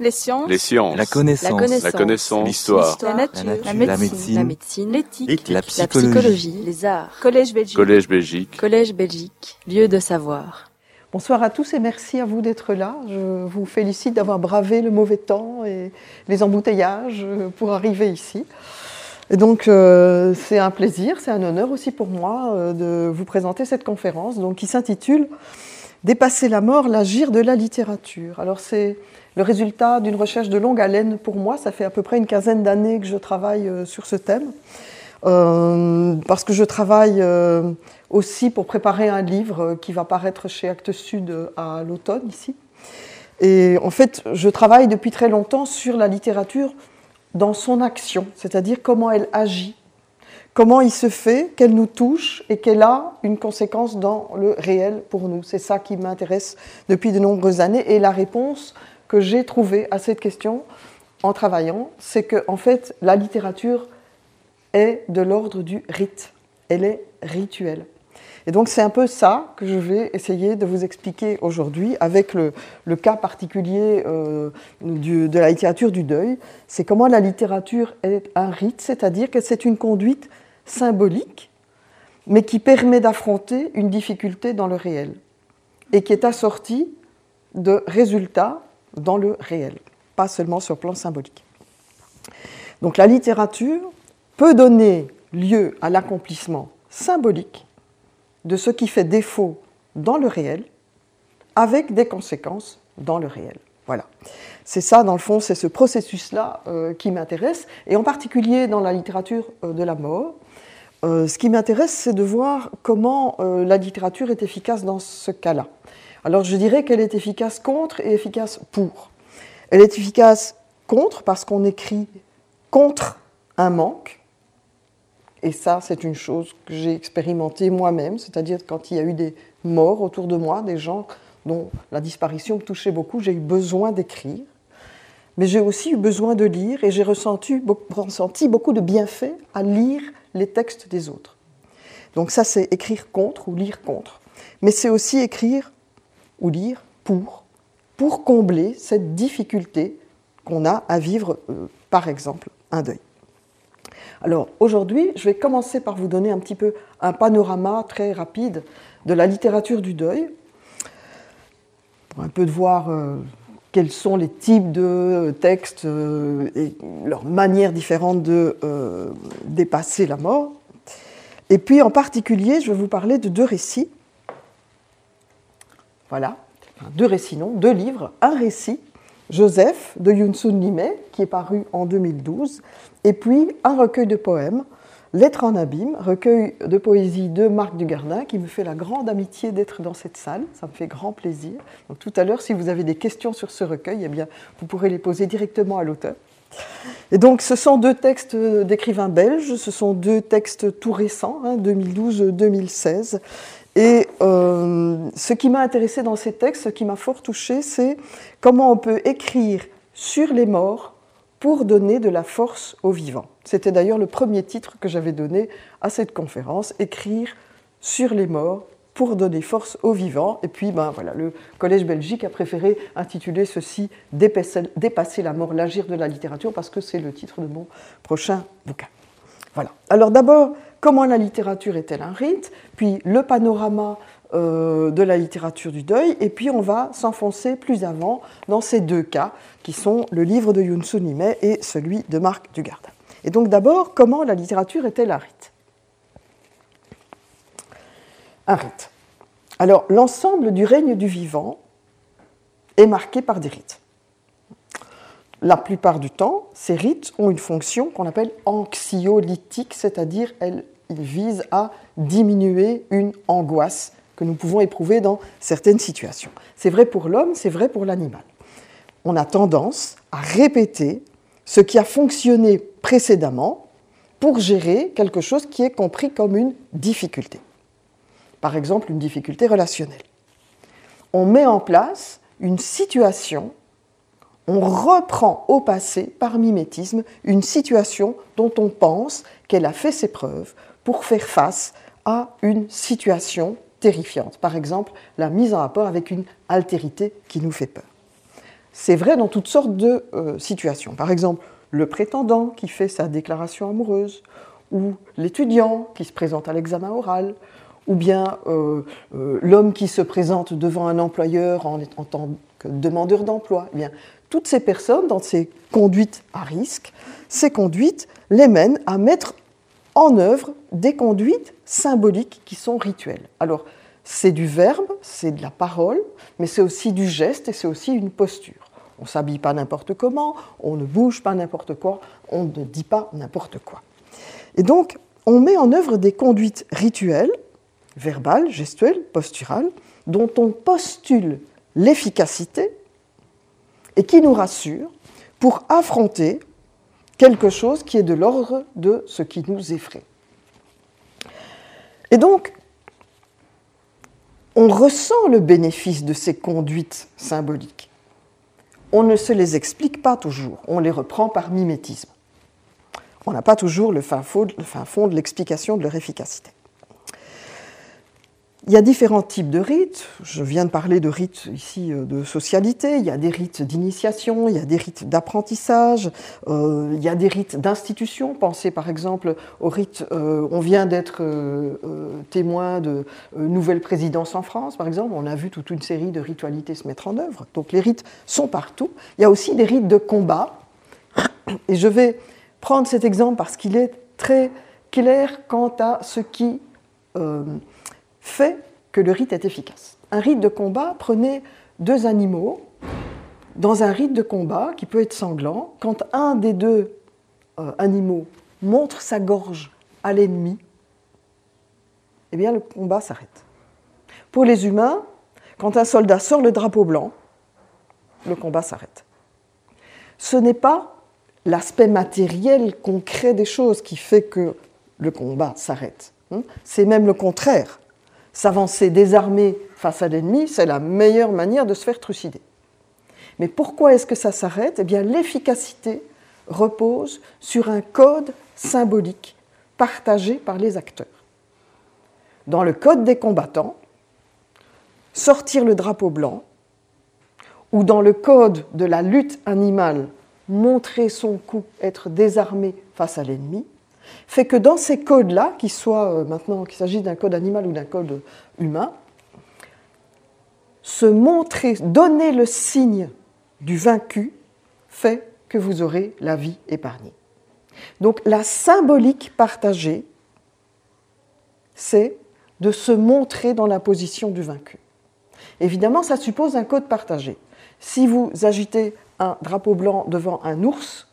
Les sciences. Les sciences. La connaissance. La connaissance. L'histoire. La nature. La nature. La médecine. médecine. La médecine. L'éthique. La La psychologie. psychologie. Les arts. Collège Belgique. Collège Belgique. Collège Belgique. Lieu de savoir. Bonsoir à tous et merci à vous d'être là. Je vous félicite d'avoir bravé le mauvais temps et les embouteillages pour arriver ici. Et donc euh, c'est un plaisir, c'est un honneur aussi pour moi euh, de vous présenter cette conférence donc, qui s'intitule Dépasser la mort, l'agir de la littérature. Alors c'est le résultat d'une recherche de longue haleine pour moi. Ça fait à peu près une quinzaine d'années que je travaille euh, sur ce thème. Euh, parce que je travaille euh, aussi pour préparer un livre qui va paraître chez Actes Sud à l'automne ici. Et en fait, je travaille depuis très longtemps sur la littérature dans son action, c'est-à-dire comment elle agit, comment il se fait qu'elle nous touche et qu'elle a une conséquence dans le réel pour nous. C'est ça qui m'intéresse depuis de nombreuses années. Et la réponse que j'ai trouvée à cette question en travaillant, c'est que en fait, la littérature est de l'ordre du rite. Elle est rituelle. Et donc c'est un peu ça que je vais essayer de vous expliquer aujourd'hui avec le, cas particulier euh, de la littérature du deuil. C'est comment la littérature est un rite, c'est-à-dire que c'est une conduite symbolique, mais qui permet d'affronter une difficulté dans le réel et qui est assortie de résultats dans le réel, pas seulement sur le plan symbolique. Donc la littérature peut donner lieu à l'accomplissement symbolique de ce qui fait défaut dans le réel, avec des conséquences dans le réel. Voilà. C'est ça, dans le fond, c'est ce processus-là euh, qui m'intéresse, et en particulier dans la littérature euh, de la mort. Euh, ce qui m'intéresse, c'est de voir comment la littérature est efficace dans ce cas-là. Alors je dirais qu'elle est efficace contre et efficace pour. Elle est efficace contre parce qu'on écrit contre un manque, et ça, c'est une chose que j'ai expérimentée moi-même, c'est-à-dire quand il y a eu des morts autour de moi, des gens dont la disparition me touchait beaucoup, j'ai eu besoin d'écrire. Mais j'ai aussi eu besoin de lire et j'ai ressenti, beaucoup de bienfaits à lire les textes des autres. Donc ça, c'est écrire contre ou lire contre. Mais c'est aussi écrire ou lire pour, pour combler cette difficulté qu'on a à vivre, euh, par exemple, un deuil. Alors aujourd'hui, je vais commencer par vous donner un petit peu un panorama très rapide de la littérature du deuil, pour un peu de voir euh, quels sont les types de textes euh, et leurs manières différentes de dépasser la mort. Et puis en particulier, je vais vous parler de deux récits. Voilà, deux récits, non, deux livres, un récit Joseph de Yunsun Limé, qui est paru en 2012, et puis un recueil de poèmes, Lettres en abîme, recueil de poésie de Marc Dugardin, qui me fait la grande amitié d'être dans cette salle, ça me fait grand plaisir. Donc tout à l'heure, si vous avez des questions sur ce recueil, eh bien, vous pourrez les poser directement à l'auteur. Et donc ce sont deux textes d'écrivains belges, ce sont deux textes tout récents, hein, 2012-2016. Et euh, ce qui m'a intéressé dans ces textes, ce qui m'a fort touché, c'est comment on peut écrire sur les morts pour donner de la force aux vivants. C'était d'ailleurs le premier titre que j'avais donné à cette conférence, écrire sur les morts pour donner force aux vivants. Et puis, ben, voilà, le Collège Belgique a préféré intituler ceci Dépasser la mort, l'agir de la littérature, parce que c'est le titre de mon prochain bouquin. Voilà. Alors d'abord, comment la littérature est-elle un rite Puis le panorama euh, de la littérature du deuil, et puis on va s'enfoncer plus avant dans ces deux cas, qui sont le livre de Yun Sun Ime et celui de Marc Dugardin. Et donc d'abord, comment la littérature est-elle un rite? Un rite. Alors l'ensemble du règne du vivant est marqué par des rites. La plupart du temps, ces rites ont une fonction qu'on appelle anxiolytique, c'est-à-dire ils visent à diminuer une angoisse que nous pouvons éprouver dans certaines situations. C'est vrai pour l'homme, c'est vrai pour l'animal. On a tendance à répéter ce qui a fonctionné précédemment pour gérer quelque chose qui est compris comme une difficulté. Par exemple, une difficulté relationnelle. On met en place une situation, on reprend au passé, par mimétisme, une situation dont on pense qu'elle a fait ses preuves pour faire face à une situation terrifiante. Par exemple, la mise en rapport avec une altérité qui nous fait peur. c'est vrai dans toutes sortes de euh, situations. Par exemple, le prétendant qui fait sa déclaration amoureuse, ou l'étudiant qui se présente à l'examen oral, ou bien euh, euh, l'homme qui se présente devant un employeur en, tant que demandeur d'emploi. Eh toutes ces personnes, dans ces conduites à risque, ces conduites les mènent à mettre en œuvre des conduites symboliques qui sont rituelles. Alors, c'est du verbe, c'est de la parole, mais c'est aussi du geste et c'est aussi une posture. On ne s'habille pas n'importe comment, on ne bouge pas n'importe quoi, on ne dit pas n'importe quoi. Et donc, on met en œuvre des conduites rituelles, verbales, gestuelles, posturales, dont on postule l'efficacité et qui nous rassurent pour affronter quelque chose qui est de l'ordre de ce qui nous effraie. Et donc, on ressent le bénéfice de ces conduites symboliques on ne se les explique pas toujours, on les reprend par mimétisme. On n'a pas toujours le fin fond, de l'explication de leur efficacité. Il y a différents types de rites. Je viens de parler de rites ici euh, de socialité. Il y a des rites d'initiation, il y a des rites d'apprentissage, euh, il y a des rites d'institution. Pensez par exemple au rite, euh, on vient d'être témoin de nouvelle présidence en France, par exemple. On a vu toute une série de ritualités se mettre en œuvre. Donc les rites sont partout. Il y a aussi des rites de combat. Et je vais prendre cet exemple parce qu'il est très clair quant à ce qui fait que le rite est efficace. Un rite de combat, prenez deux animaux dans un rite de combat qui peut être sanglant. Quand un des deux euh, animaux montre sa gorge à l'ennemi, eh bien le combat s'arrête. Pour les humains, quand un soldat sort le drapeau blanc, le combat s'arrête. Ce n'est pas l'aspect matériel, concret des choses qui fait que le combat s'arrête. Hein. C'est même le contraire. S'avancer désarmé face à l'ennemi, c'est la meilleure manière de se faire trucider. Mais pourquoi est-ce que ça s'arrête? Eh bien, l'efficacité repose sur un code symbolique partagé par les acteurs. Dans le code des combattants, sortir le drapeau blanc, ou dans le code de la lutte animale, montrer son coup, être désarmé face à l'ennemi, fait que dans ces codes-là, qu'il soit euh, maintenant qu'il s'agisse d'un code animal ou d'un code humain, se montrer, donner le signe du vaincu fait que vous aurez la vie épargnée. Donc la symbolique partagée, c'est de se montrer dans la position du vaincu. Évidemment, ça suppose un code partagé. Si vous agitez un drapeau blanc devant un ours,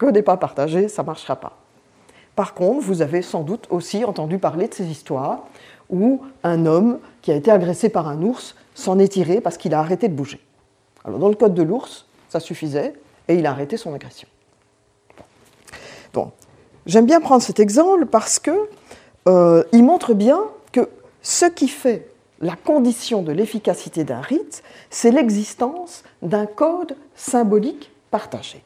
code n'est pas partagé, ça ne marchera pas. Par contre, vous avez sans doute aussi entendu parler de ces histoires où un homme qui a été agressé par un ours s'en est tiré parce qu'il a arrêté de bouger. Alors dans le code de l'ours, ça suffisait et il a arrêté son agression. J'aime bien prendre cet exemple parce qu'il euh, montre bien que ce qui fait la condition de l'efficacité d'un rite, c'est l'existence d'un code symbolique partagé.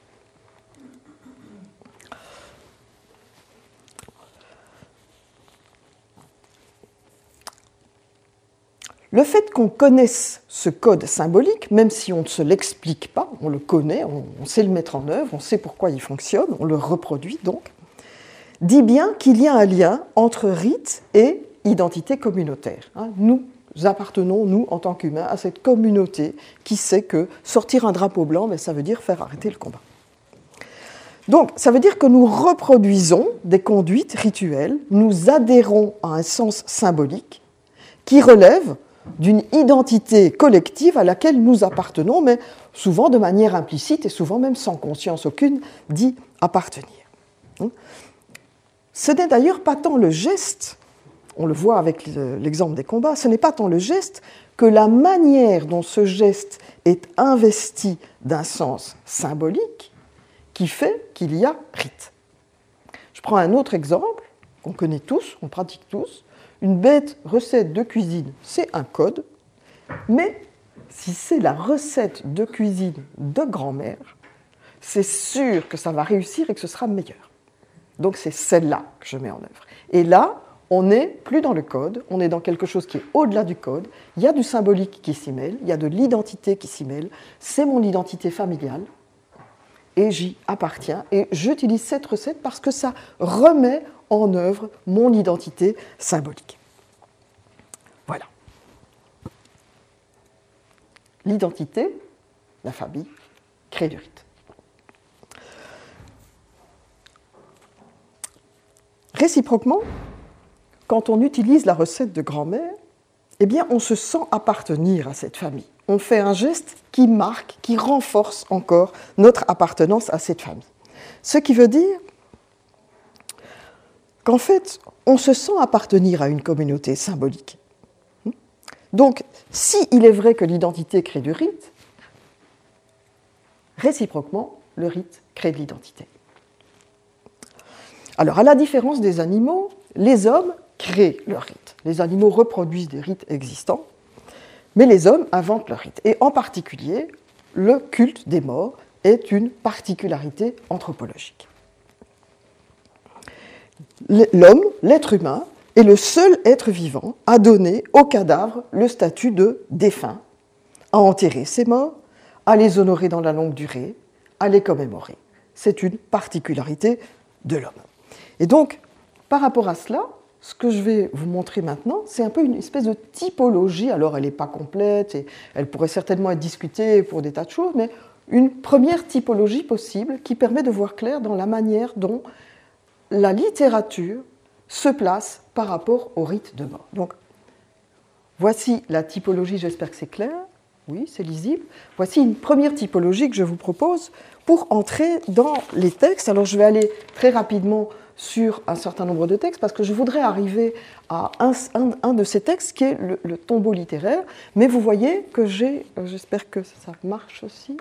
Le fait qu'on connaisse ce code symbolique, même si on ne se l'explique pas, on le connaît, on, sait le mettre en œuvre, on sait pourquoi il fonctionne, on le reproduit donc, dit bien qu'il y a un lien entre rite et identité communautaire. Hein. Nous appartenons, nous, en tant qu'humains, à cette communauté qui sait que sortir un drapeau blanc, mais ça veut dire faire arrêter le combat. Donc, ça veut dire que nous reproduisons des conduites rituelles, nous adhérons à un sens symbolique qui relève d'une identité collective à laquelle nous appartenons, mais souvent de manière implicite et souvent même sans conscience aucune d'y appartenir. Ce n'est d'ailleurs pas tant le geste, on le voit avec l'exemple des combats, ce n'est pas tant le geste que la manière dont ce geste est investi d'un sens symbolique qui fait qu'il y a rite. Je prends un autre exemple qu'on connaît tous, on pratique tous, une bête recette de cuisine, c'est un code, mais si c'est la recette de cuisine de grand-mère, c'est sûr que ça va réussir et que ce sera meilleur. Donc c'est celle-là que je mets en œuvre. Et là, On n'est plus dans le code, on est dans quelque chose qui est au-delà du code. Il y a du symbolique qui s'y mêle, il y a de l'identité qui s'y mêle. C'est mon identité familiale et j'y appartiens. Et j'utilise cette recette parce que ça remet en œuvre mon identité symbolique. Voilà. L'identité, la famille, crée du rite. Réciproquement, quand on utilise la recette de grand-mère, eh bien, on se sent appartenir à cette famille. On fait un geste qui marque, qui renforce encore notre appartenance à cette famille. Ce qui veut dire qu'en fait, on se sent appartenir à une communauté symbolique. Donc, si est vrai que l'identité crée du rite, réciproquement, le rite crée de l'identité. Alors, à la différence des animaux, les hommes créent leur rite. Les animaux reproduisent des rites existants, mais les hommes inventent leur rite. Et en particulier, le culte des morts est une particularité anthropologique. L'homme, l'être humain, est le seul être vivant à donner aux cadavres le statut de défunt, à enterrer ses morts, à les honorer dans la longue durée, à les commémorer. C'est une particularité de l'homme. Et donc, par rapport à cela, ce que je vais vous montrer maintenant, c'est un peu une espèce de typologie. Alors, elle n'est pas complète et elle pourrait certainement être discutée pour des tas de choses, mais une première typologie possible qui permet de voir clair dans la manière dont la littérature se place par rapport au rite de mort. Donc, voici la typologie, j'espère que c'est clair. Oui, c'est lisible. Voici une première typologie que je vous propose pour entrer dans les textes. Alors, je vais aller très rapidement sur un certain nombre de textes parce que je voudrais arriver à un, de ces textes qui est le, tombeau littéraire. Mais vous voyez que j'ai, euh, j'espère que ça marche aussi.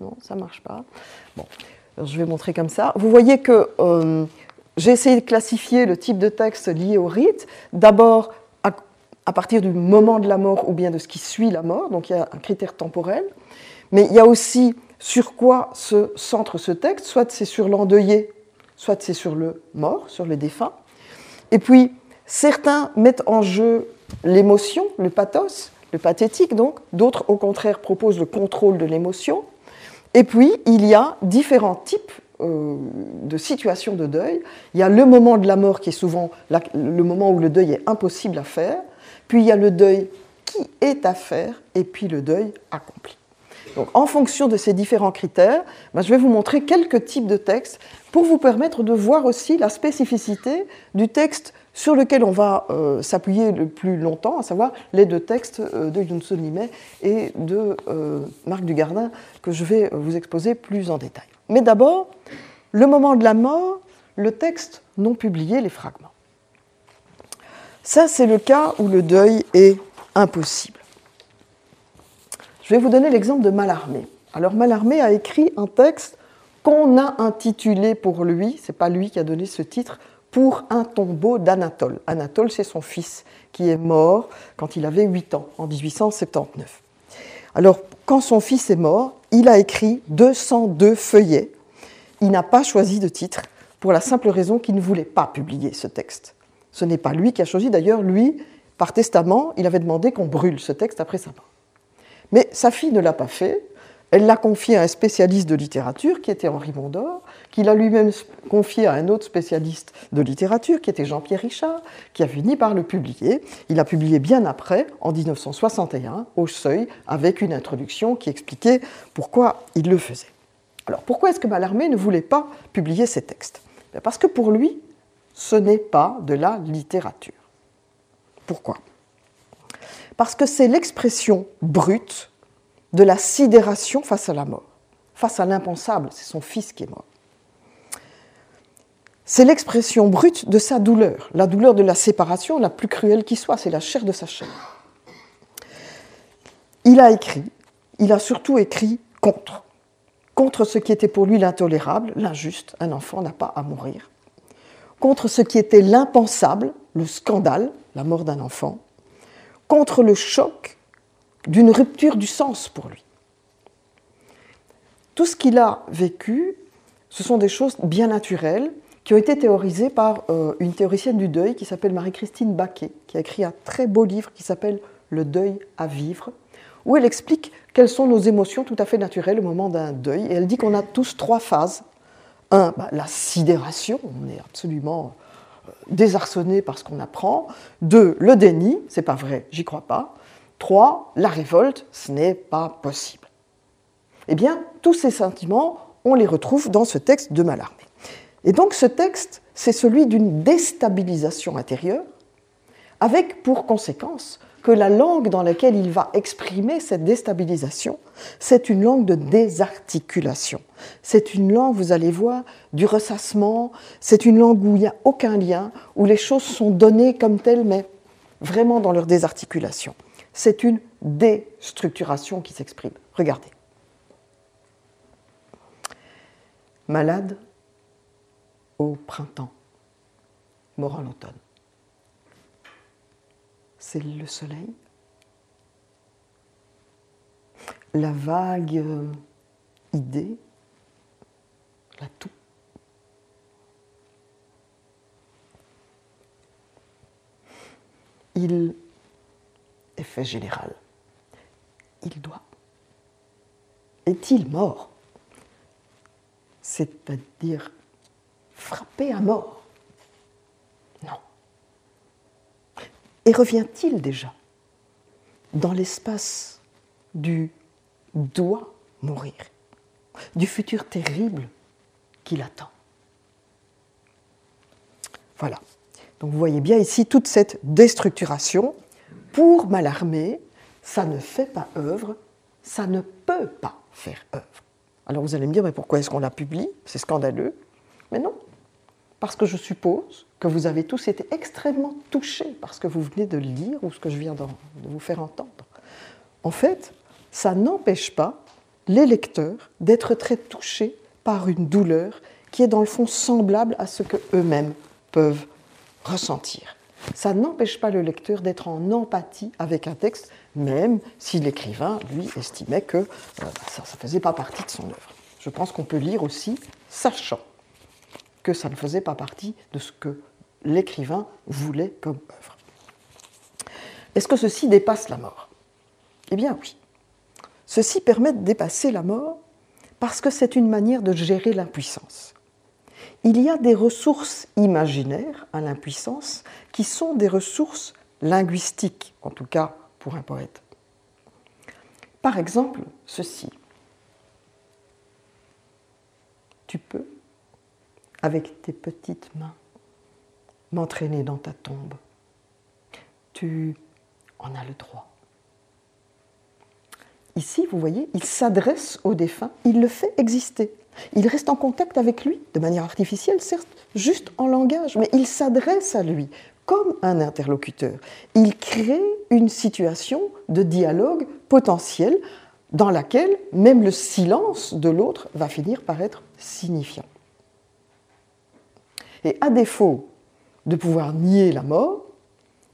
Non, ça marche pas. Bon, je vais montrer comme ça. Vous voyez que euh, j'ai essayé de classifier le type de texte lié au rite. D'abord à, à partir du moment de la mort ou bien de ce qui suit la mort, donc il y a un critère temporel. Mais il y a aussi sur quoi se centre ce texte, soit c'est sur l'endeuillé soit c'est sur le mort, sur le défunt. Et puis, certains mettent en jeu l'émotion, le pathos, le pathétique donc, d'autres au contraire proposent le contrôle de l'émotion. Et puis, il y a différents types euh, de situations de deuil. Il y a le moment de la mort qui est souvent le moment où le deuil est impossible à faire, puis il y a le deuil qui est à faire, et puis le deuil accompli. Donc, en fonction de ces différents critères, ben, je vais vous montrer quelques types de textes pour vous permettre de voir aussi la spécificité du texte sur lequel on va euh, s'appuyer le plus longtemps, à savoir les deux textes euh, de Yunsun Limet et de euh, Marc Dugardin, que je vais vous exposer plus en détail. Mais d'abord, le moment de la mort, le texte non publié, les fragments. Ça, c'est le cas où le deuil est impossible. Je vais vous donner l'exemple de Mallarmé. Alors Mallarmé a écrit un texte qu'on a intitulé pour lui, c'est pas lui qui a donné ce titre, pour un tombeau d'Anatole. Anatole, c'est son fils qui est mort quand il avait 8 ans, en 1879. Alors, quand son fils est mort, il a écrit 202 feuillets. Il n'a pas choisi de titre pour la simple raison qu'il ne voulait pas publier ce texte. Ce n'est pas lui qui a choisi, d'ailleurs, lui, par testament, il avait demandé qu'on brûle ce texte après sa mort. Mais sa fille ne l'a pas fait. Elle l'a confié à un spécialiste de littérature qui était Henri Mondor, qu'il a lui-même confié à un autre spécialiste de littérature qui était Jean-Pierre Richard, qui a fini par le publier. Il a publié bien après, en 1961, au Seuil, avec une introduction qui expliquait pourquoi il le faisait. Alors pourquoi est-ce que Mallarmé ne voulait pas publier ces textes? Ben, Parce que pour lui, ce n'est pas de la littérature. Pourquoi? Parce que c'est l'expression brute de la sidération face à la mort, face à l'impensable, c'est son fils qui est mort. C'est l'expression brute de sa douleur, la douleur de la séparation la plus cruelle qui soit, c'est la chair de sa chair. Il a écrit, il a surtout écrit contre, contre ce qui était pour lui l'intolérable, l'injuste, un enfant n'a pas à mourir, contre ce qui était l'impensable, le scandale, la mort d'un enfant, contre le choc d'une rupture du sens pour lui. Tout ce qu'il a vécu, ce sont des choses bien naturelles qui ont été théorisées par euh, une théoricienne du deuil qui s'appelle Marie-Christine Baquet, qui a écrit un très beau livre qui s'appelle Le deuil à vivre, où elle explique quelles sont nos émotions tout à fait naturelles au moment d'un deuil. Et elle dit qu'on a tous trois phases. Un, bah, la sidération, on est absolument euh, désarçonné par ce qu'on apprend. Deux, le déni, c'est pas vrai, j'y crois pas. Trois, la révolte, ce n'est pas possible. Eh bien, tous ces sentiments, on les retrouve dans ce texte de Mallarmé. Et donc ce texte, c'est celui d'une déstabilisation intérieure, avec pour conséquence que la langue dans laquelle il va exprimer cette déstabilisation, c'est une langue de désarticulation. C'est une langue, vous allez voir, du ressassement, c'est une langue où il n'y a aucun lien, où les choses sont données comme telles, mais vraiment dans leur désarticulation. C'est une déstructuration qui s'exprime. Regardez. Malade au printemps, mort en automne. C'est le soleil. La vague euh, idée, la toux. Il, effet général, il doit. Est-il mort? C'est-à-dire frappé à mort Non. Et revient-il déjà dans l'espace du doit mourir, du futur terrible qui l'attend Voilà. Donc vous voyez bien ici toute cette déstructuration. Pour Mallarmé, ça ne fait pas œuvre, ça ne peut pas faire œuvre. Alors vous allez me dire, mais pourquoi est-ce qu'on la publie? C'est scandaleux. Mais non, parce que je suppose que vous avez tous été extrêmement touchés par ce que vous venez de lire ou ce que je viens de vous faire entendre. En fait, ça n'empêche pas les lecteurs d'être très touchés par une douleur qui est dans le fond semblable à ce qu'eux-mêmes peuvent ressentir. Ça n'empêche pas le lecteur d'être en empathie avec un texte, même si l'écrivain, lui, estimait que euh, ça ne faisait pas partie de son œuvre. Je pense qu'on peut lire aussi sachant que ça ne faisait pas partie de ce que l'écrivain voulait comme œuvre. Est-ce que ceci dépasse la mort? Eh bien oui. Ceci permet de dépasser la mort parce que c'est une manière de gérer l'impuissance. Il y a des ressources imaginaires à l'impuissance qui sont des ressources linguistiques, en tout cas pour un poète. Par exemple, ceci. Tu peux avec tes petites mains, m'entraîner dans ta tombe. Tu en as le droit. Ici, vous voyez, il s'adresse au défunt, il le fait exister. Il reste en contact avec lui, de manière artificielle, certes, juste en langage, mais il s'adresse à lui comme un interlocuteur. Il crée une situation de dialogue potentiel dans laquelle même le silence de l'autre va finir par être signifiant. Et à défaut de pouvoir nier la mort,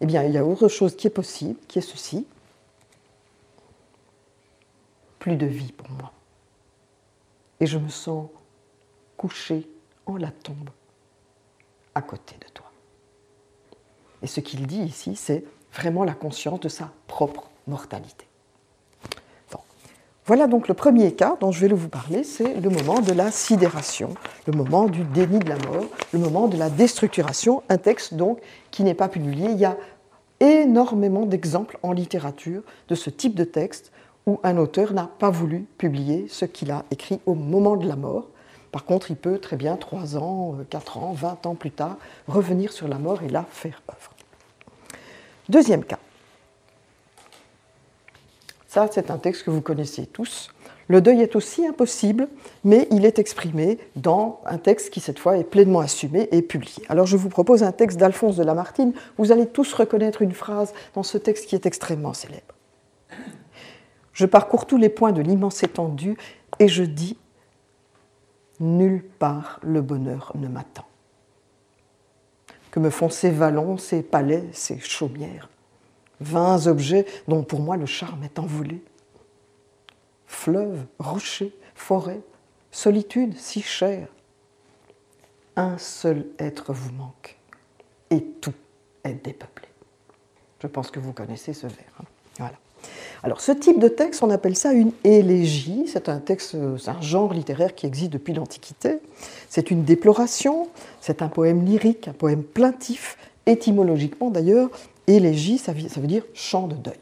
eh bien, il y a autre chose qui est possible, qui est ceci. Plus de vie pour moi. Et je me sens couché en la tombe à côté de toi. Et ce qu'il dit ici, c'est vraiment la conscience de sa propre mortalité. Voilà donc le premier cas dont je vais vous parler, c'est le moment de la sidération, le moment du déni de la mort, le moment de la déstructuration, un texte donc qui n'est pas publié. Il y a énormément d'exemples en littérature de ce type de texte où un auteur n'a pas voulu publier ce qu'il a écrit au moment de la mort. Par contre, il peut très bien, 3 ans, 4 ans, 20 ans plus tard, revenir sur la mort et la faire œuvre. Deuxième cas, c'est un texte que vous connaissez tous. Le deuil est aussi impossible, mais il est exprimé dans un texte qui, cette fois, est pleinement assumé et publié. Alors, je vous propose un texte d'Alphonse de Lamartine. Vous allez tous reconnaître une phrase dans ce texte qui est extrêmement célèbre. Je parcours tous les points de l'immense étendue et je dis Nulle part le bonheur ne m'attend. Que me font ces vallons, ces palais, ces chaumières? Vingt objets dont pour moi le charme est envolé. Fleuves, rochers, forêts, solitude si chère. un seul être vous manque, et tout est dépeuplé. Je pense que vous connaissez ce vers. Hein. Voilà. Alors, ce type de texte, on appelle ça une élégie. C'est un texte, un genre littéraire qui existe depuis l'Antiquité. C'est une déploration, c'est un poème lyrique, un poème plaintif, étymologiquement d'ailleurs. Élégie, ça veut dire chant de deuil.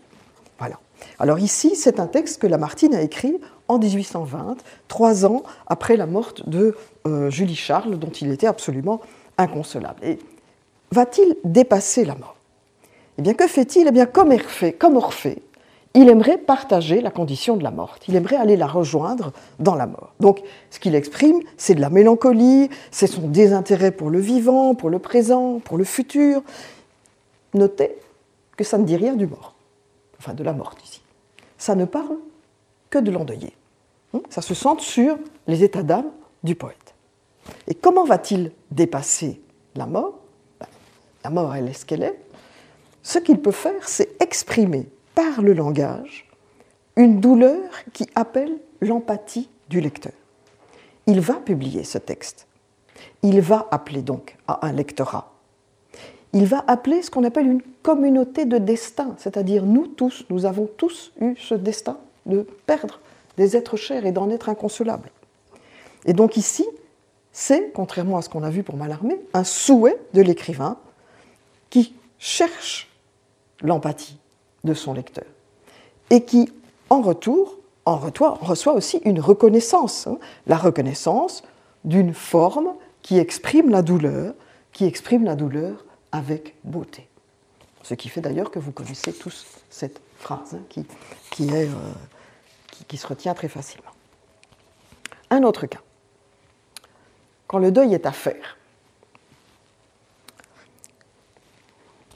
Voilà. Alors ici, c'est un texte que Lamartine a écrit en 1820, trois ans après la mort de euh, Julie Charles, dont il était absolument inconsolable. Et va-t-il dépasser la mort? Eh bien, que fait-il? Eh bien, comme Orphée, comme Orphée, il aimerait partager la condition de la mort. Il aimerait aller la rejoindre dans la mort. Donc, ce qu'il exprime, c'est de la mélancolie, c'est son désintérêt pour le vivant, pour le présent, pour le futur. Notez que ça ne dit rien du mort, enfin de la mort ici. Ça ne parle que de l'endeuillé. Hein, ça se centre sur les états d'âme du poète. Et comment va-t-il dépasser la mort? Ben, La mort, elle est ce qu'elle est. Ce qu'il peut faire, c'est exprimer par le langage une douleur qui appelle l'empathie du lecteur. Il va publier ce texte. Il va appeler donc à un lectorat. Il va appeler ce qu'on appelle une communauté de destin, c'est-à-dire nous tous, nous avons tous eu ce destin de perdre des êtres chers et d'en être inconsolables. Et donc ici, c'est, contrairement à ce qu'on a vu pour Mallarmé, un souhait de l'écrivain qui cherche l'empathie, de son lecteur. Et qui, en retour, en reçoit aussi une reconnaissance, hein. la reconnaissance d'une forme qui exprime la douleur, qui exprime la douleur avec beauté. Ce qui fait d'ailleurs que vous connaissez tous cette phrase hein, euh, qui se retient très facilement. Un autre cas. Quand le deuil est à faire,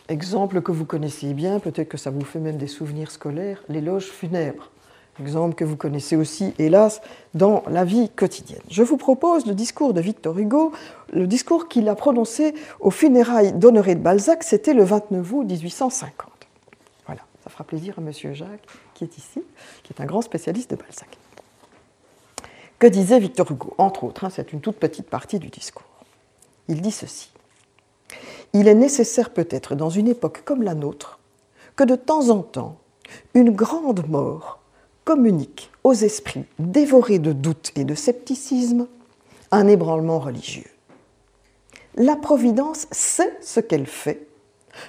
Exemple que vous connaissez bien, peut-être que ça vous fait même des souvenirs scolaires, l'éloge funèbre. Exemple que vous connaissez aussi, hélas, dans la vie quotidienne. Je vous propose le discours de Victor Hugo, le discours qu'il a prononcé aux funérailles d'Honoré de Balzac, c'était le 29 août 1850. Voilà, ça fera plaisir à Monsieur Jacques, qui est ici, qui est un grand spécialiste de Balzac. Que disait Victor Hugo? Entre autres, hein, c'est une toute petite partie du discours. Il dit ceci il est nécessaire peut-être dans une époque comme la nôtre que de temps en temps, une grande mort communique aux esprits dévorés de doutes et de scepticisme un ébranlement religieux. La Providence sait ce qu'elle fait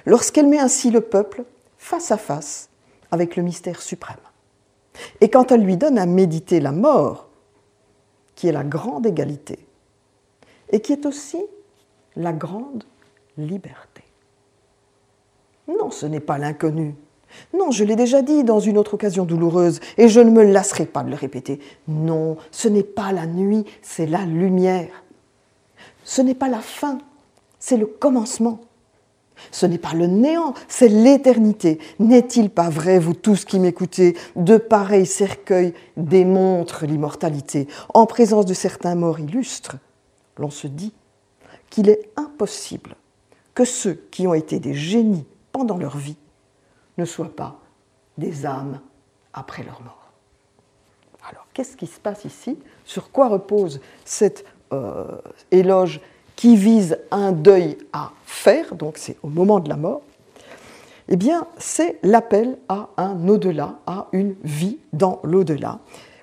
lorsqu'elle met ainsi le peuple face à face avec le mystère suprême. Et quand elle lui donne à méditer la mort, qui est la grande égalité, et qui est aussi la grande liberté. Non, ce n'est pas l'inconnu. Non, je l'ai déjà dit dans une autre occasion douloureuse, et je ne me lasserai pas de le répéter. Non, ce n'est pas la nuit, c'est la lumière. Ce n'est pas la fin, c'est le commencement. Ce n'est pas le néant, c'est l'éternité. N'est-il pas vrai, vous tous qui m'écoutez, de pareils cercueils démontrent l'immortalité. En présence de certains morts illustres, l'on se dit qu'il est impossible que ceux qui ont été des génies pendant leur vie ne soient pas des âmes après leur mort. Alors, qu'est-ce qui se passe ici? Sur quoi repose cet euh, éloge qui vise un deuil à faire, donc c'est au moment de la mort? Eh bien, c'est l'appel à un au-delà, à une vie dans l'au-delà.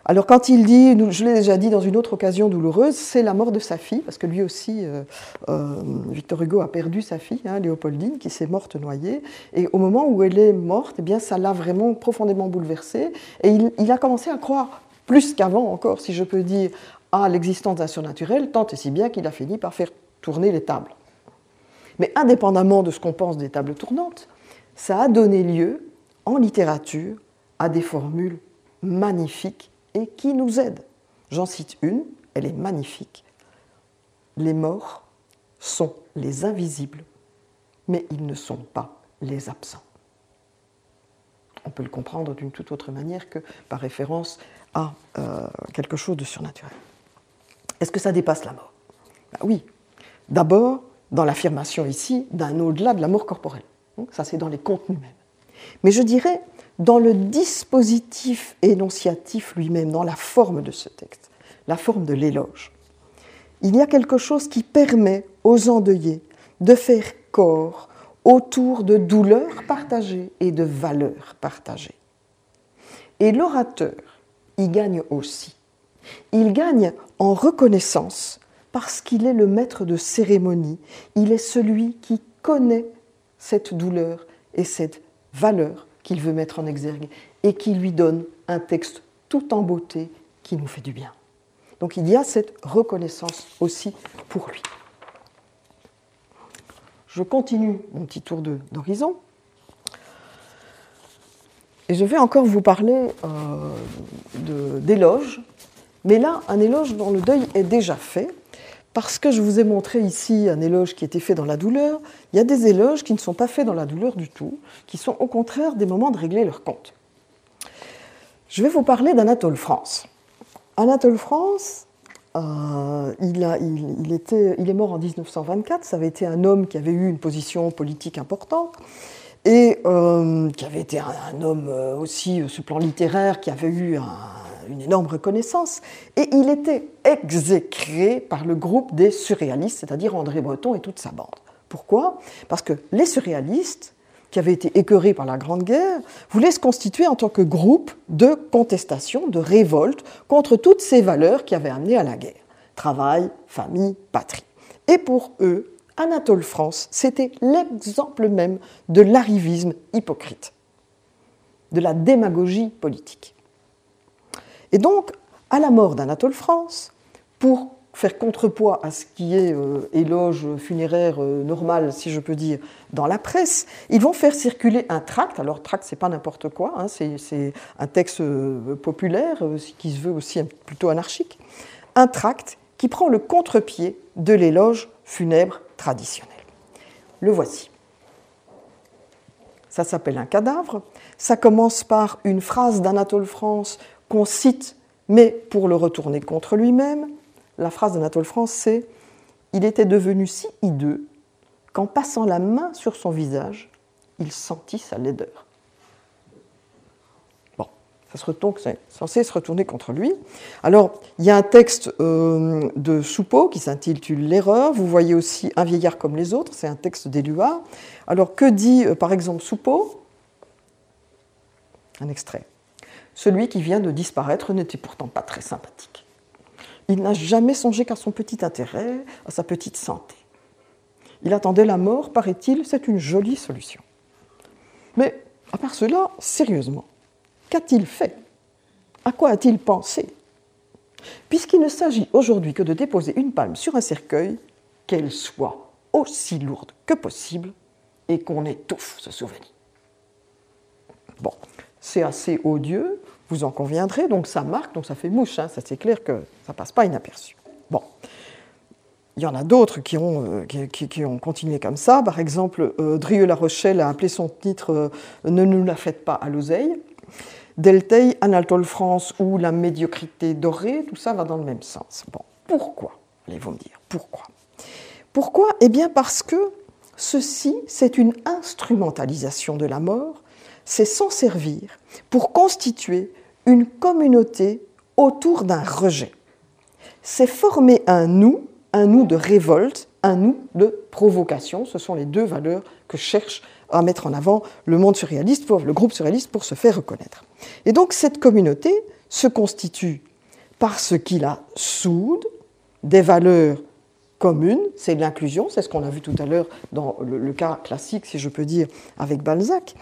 Alors quand il dit, je l'ai déjà dit dans une autre occasion douloureuse, c'est la mort de sa fille, parce que lui aussi, euh, euh, Victor Hugo a perdu sa fille, hein, Léopoldine, qui s'est morte noyée. Et au moment où elle est morte, eh bien, ça l'a vraiment profondément bouleversé. Et il, a commencé à croire, plus qu'avant encore, si je peux dire, à l'existence d'un surnaturel, tant et si bien qu'il a fini par faire tourner les tables. Mais indépendamment de ce qu'on pense des tables tournantes, ça a donné lieu, en littérature, à des formules magnifiques qui nous aide. J'en cite une, elle est magnifique. Les morts sont les invisibles, mais ils ne sont pas les absents. On peut le comprendre d'une toute autre manière que par référence à euh, quelque chose de surnaturel. Est-ce que ça dépasse la mort? Ben Oui. D'abord, dans l'affirmation ici d'un au-delà de la mort corporelle. Ça, c'est dans les contenus même. Mais je dirais dans le dispositif énonciatif lui-même, dans la forme de ce texte, la forme de l'éloge. il y a quelque chose qui permet aux endeuillés de faire corps autour de douleurs partagées et de valeurs partagées. Et l'orateur y gagne aussi. Il gagne en reconnaissance parce qu'il est le maître de cérémonie, il est celui qui connaît cette douleur et cette valeur qu'il veut mettre en exergue et qui lui donne un texte tout en beauté qui nous fait du bien. Donc il y a cette reconnaissance aussi pour lui. Je continue mon petit tour d'horizon. Et je vais encore vous parler euh, d'éloges, mais là, un éloge dont le deuil est déjà fait, parce que je vous ai montré ici un éloge qui était fait dans la douleur. Il y a des éloges qui ne sont pas faits dans la douleur du tout, qui sont au contraire des moments de régler leur compte. Je vais vous parler d'Anatole France. Anatole France, euh, il, est mort en 1924, ça avait été un homme qui avait eu une position politique importante et euh, qui avait été un, homme euh, aussi sur le plan littéraire, qui avait eu une énorme reconnaissance. Et il était exécré par le groupe des surréalistes, c'est-à-dire André Breton et toute sa bande. Pourquoi? Parce que les surréalistes, qui avaient été écœurés par la Grande Guerre, voulaient se constituer en tant que groupe de contestation, de révolte contre toutes ces valeurs qui avaient amené à la guerre. Travail, famille, patrie. Et pour eux, Anatole France, c'était l'exemple même de l'arrivisme hypocrite, de la démagogie politique. Et donc, à la mort d'Anatole France, pour faire contrepoids à ce qui est euh, éloge funéraire euh, normal, si je peux dire, dans la presse, ils vont faire circuler un tract. Alors, tract, c'est pas n'importe quoi, hein, c'est un texte euh, populaire qui se veut aussi plutôt anarchique. Un tract qui prend le contre-pied de l'éloge funèbre traditionnel. Le voici. Ça s'appelle un cadavre. Ça commence par une phrase d'Anatole France qu'on cite, mais pour le retourner contre lui-même la phrase d'Anatole France, c'est Il était devenu si hideux qu'en passant la main sur son visage, il sentit sa laideur. Ça se retourne, c'est censé se retourner contre lui. Alors, il y a un texte euh, de Soupeau qui s'intitule L'erreur. Vous voyez aussi Un vieillard comme les autres, c'est un texte d'Éluard. Alors, que dit euh, par exemple Soupeau Un extrait. Celui qui vient de disparaître n'était pourtant pas très sympathique. Il n'a jamais songé qu'à son petit intérêt, à sa petite santé. Il attendait la mort, paraît-il, c'est une jolie solution. Mais à part cela, sérieusement, qu'a-t-il fait? À quoi a-t-il pensé? Puisqu'il ne s'agit aujourd'hui que de déposer une palme sur un cercueil, qu'elle soit aussi lourde que possible et qu'on étouffe ce souvenir. Bon, c'est assez odieux, vous en conviendrez, donc ça marque, donc ça fait mouche, hein, ça c'est clair que ça passe pas inaperçu. Bon. Il y en a d'autres qui ont, euh, qui, ont continué comme ça. Par exemple, euh, Drieux-La Rochelle a appelé son titre euh, Ne nous la faites pas à l'oseille. Delteil, Anatole France ou La médiocrité dorée, tout ça va dans le même sens. Bon, pourquoi Allez-vous me dire, pourquoi? Pourquoi? Eh bien parce que ceci, c'est une instrumentalisation de la mort c'est s'en servir pour constituer une communauté autour d'un rejet. C'est former un nous, un nous de révolte, un nous de provocation. Ce sont les deux valeurs que cherche à mettre en avant le monde surréaliste, pour, le groupe surréaliste, pour se faire reconnaître. Et donc cette communauté se constitue par ce qui la soude, des valeurs communes, c'est l'inclusion, c'est ce qu'on a vu tout à l'heure dans le, cas classique, si je peux dire, avec Balzac,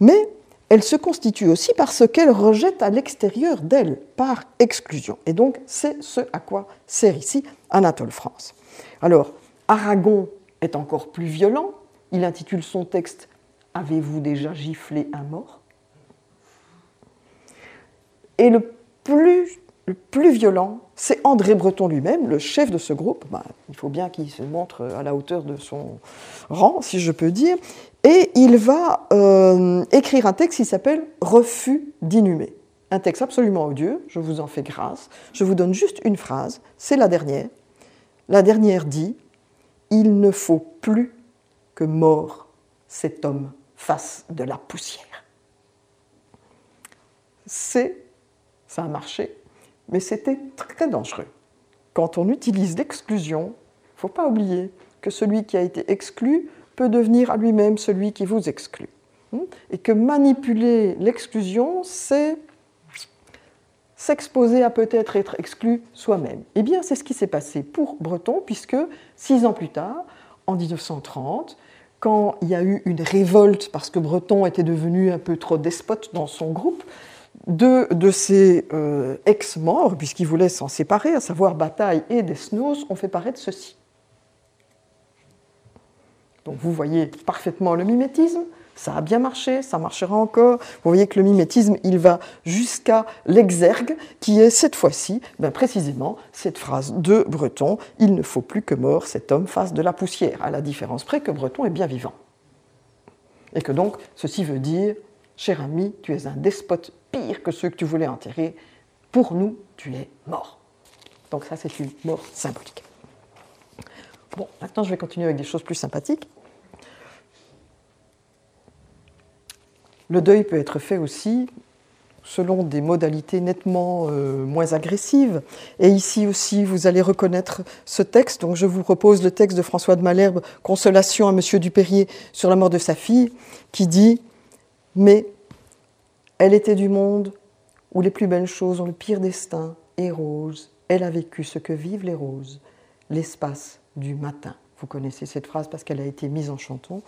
mais elle se constitue aussi parce qu'elle rejette à l'extérieur d'elle, par exclusion. Et donc, c'est ce à quoi sert ici Anatole France. Alors, Aragon est encore plus violent. Il intitule son texte Avez-vous déjà giflé un mort? Et le plus, le plus violent, c'est André Breton lui-même, le chef de ce groupe. Ben, il faut bien qu'il se montre à la hauteur de son rang, si je peux dire. Et il va euh, écrire un texte qui s'appelle Refus d'inhumer. Un texte absolument odieux, je vous en fais grâce. Je vous donne juste une phrase, c'est la dernière. La dernière dit Il ne faut plus que mort cet homme fasse de la poussière. C'est, ça a marché, mais c'était très dangereux. quand on utilise l'exclusion, il ne faut pas oublier que celui qui a été exclu peut devenir à lui-même celui qui vous exclut. Et que manipuler l'exclusion, c'est s'exposer à peut-être être exclu soi-même. Eh bien, c'est ce qui s'est passé pour Breton, puisque six ans plus tard, en 1930, quand il y a eu une révolte parce que Breton était devenu un peu trop despote dans son groupe, deux de ses euh, ex-morts, puisqu'il voulait s'en séparer, à savoir Bataille et Desnos, ont fait paraître ceci. Donc vous voyez parfaitement le mimétisme, ça a bien marché, ça marchera encore. Vous voyez que le mimétisme, il va jusqu'à l'exergue, qui est cette fois-ci, ben précisément, cette phrase de Breton Il ne faut plus que mort cet homme fasse de la poussière, à la différence près que Breton est bien vivant. Et que donc, ceci veut dire Cher ami, tu es un despote pire que ceux que tu voulais enterrer. Pour nous, tu es mort. Donc, ça, c'est une mort symbolique. Bon, maintenant, je vais continuer avec des choses plus sympathiques. Le deuil peut être fait aussi selon des modalités nettement euh, moins agressives. Et ici aussi, vous allez reconnaître ce texte. Donc je vous propose le texte de François de Malherbe, Consolation à Monsieur Dupérier sur la mort de sa fille, qui dit Mais elle était du monde où les plus belles choses ont le pire destin, et rose, elle a vécu ce que vivent les roses, l'espace du matin. Vous connaissez cette phrase parce qu'elle a été mise en chanton.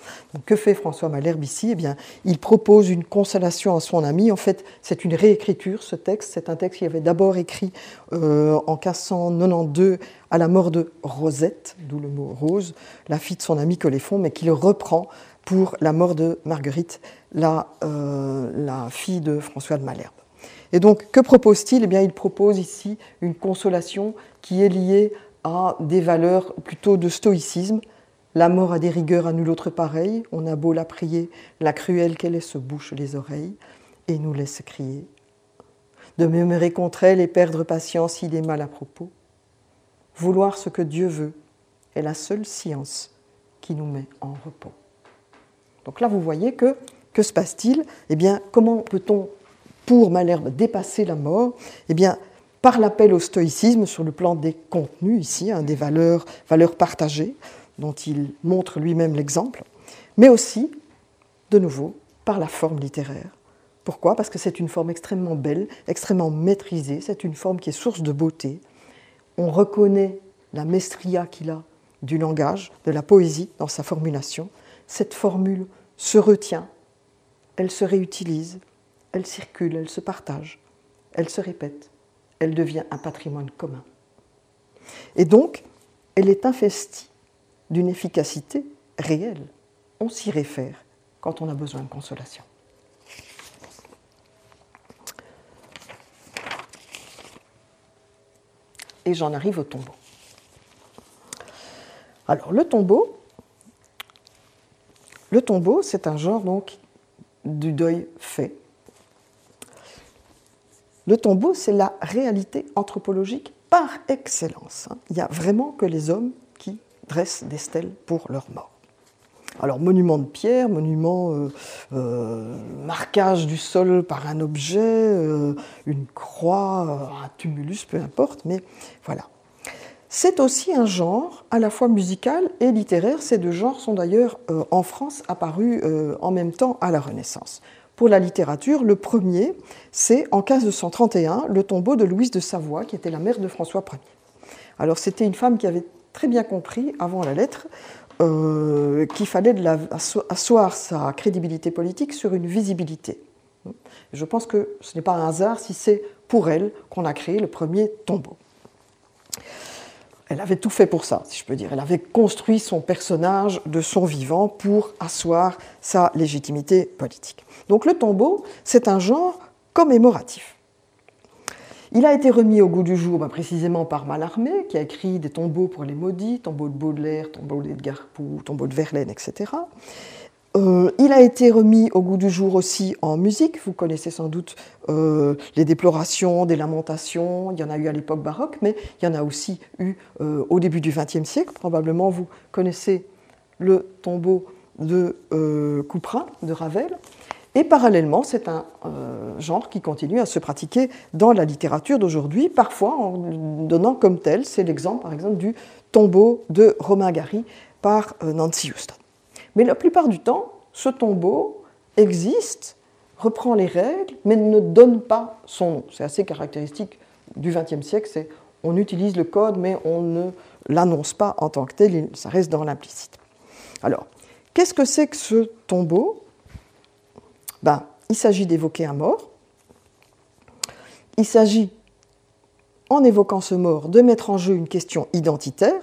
que fait François Malherbe ici? Eh bien, il propose une consolation à son ami. En fait, c'est une réécriture, ce texte. C'est un texte qu'il avait d'abord écrit euh, en 1592 à la mort de Rosette, d'où le mot rose, la fille de son ami Coléphon, mais qu'il reprend pour la mort de Marguerite, la, euh, la fille de François de Malherbe. Et donc, que propose-t-il? Eh bien, il propose ici une consolation qui est liée à des valeurs plutôt de stoïcisme. La mort a des rigueurs à nul autre pareil, on a beau la prier, la cruelle qu'elle est se bouche les oreilles et nous laisse crier. De murmurer contre elle et perdre patience, il est mal à propos. Vouloir ce que Dieu veut est la seule science qui nous met en repos. Donc là, vous voyez que que se passe-t-il? Eh bien, comment peut-on, pour Malherbe, dépasser la mort? Eh bien, par l'appel au stoïcisme sur le plan des contenus ici, hein, des valeurs, valeurs partagées, dont il montre lui-même l'exemple, mais aussi, de nouveau, par la forme littéraire. Pourquoi? Parce que c'est une forme extrêmement belle, extrêmement maîtrisée, c'est une forme qui est source de beauté. On reconnaît la maestria qu'il a du langage, de la poésie dans sa formulation. Cette formule se retient, elle se réutilise, elle circule, elle se partage, elle se répète elle devient un patrimoine commun. Et donc, elle est investie d'une efficacité réelle. On s'y réfère quand on a besoin de consolation. Et j'en arrive au tombeau. Alors, le tombeau, le tombeau, c'est un genre donc du deuil fait, le tombeau, c'est la réalité anthropologique par excellence. Hein. Il n'y a vraiment que les hommes qui dressent des stèles pour leur mort. Alors, monument de pierre, monument, euh, euh, marquage du sol par un objet, euh, une croix, un tumulus, peu importe, mais voilà. C'est aussi un genre à la fois musical et littéraire. Ces deux genres sont d'ailleurs en France apparus en même temps à la Renaissance. Pour la littérature, le premier, c'est en 1531 le tombeau de Louise de Savoie, qui était la mère de François Ier. Alors c'était une femme qui avait très bien compris, avant la lettre, euh, qu'il fallait asseoir sa crédibilité politique sur une visibilité. Je pense que ce n'est pas un hasard si c'est pour elle qu'on a créé le premier tombeau elle avait tout fait pour ça, si je peux dire. Elle avait construit son personnage de son vivant pour asseoir sa légitimité politique. Donc le tombeau, c'est un genre commémoratif. Il a été remis au goût du jour ben, précisément par Mallarmé, qui a écrit des tombeaux pour les maudits, tombeaux de Baudelaire, tombeaux d'Edgar Poe, tombeaux de Verlaine, etc. Euh, il a été remis au goût du jour aussi en musique. Vous connaissez sans doute euh, les déplorations, des lamentations. Il y en a eu à l'époque baroque, mais il y en a aussi eu euh, au début du XXe siècle. Probablement vous connaissez le tombeau de Couperin, de Ravel. Et parallèlement, c'est un genre qui continue à se pratiquer dans la littérature d'aujourd'hui, parfois en donnant comme tel, c'est l'exemple par exemple du tombeau de Romain Gary par Nancy Houston. Mais la plupart du temps, ce tombeau existe, reprend les règles, mais ne donne pas son nom. C'est assez caractéristique du XXe siècle, c'est on utilise le code, mais on ne l'annonce pas en tant que tel, ça reste dans l'implicite. Alors, qu'est-ce que c'est que ce tombeau? Ben, Il s'agit d'évoquer un mort. Il s'agit, en évoquant ce mort, de mettre en jeu une question identitaire,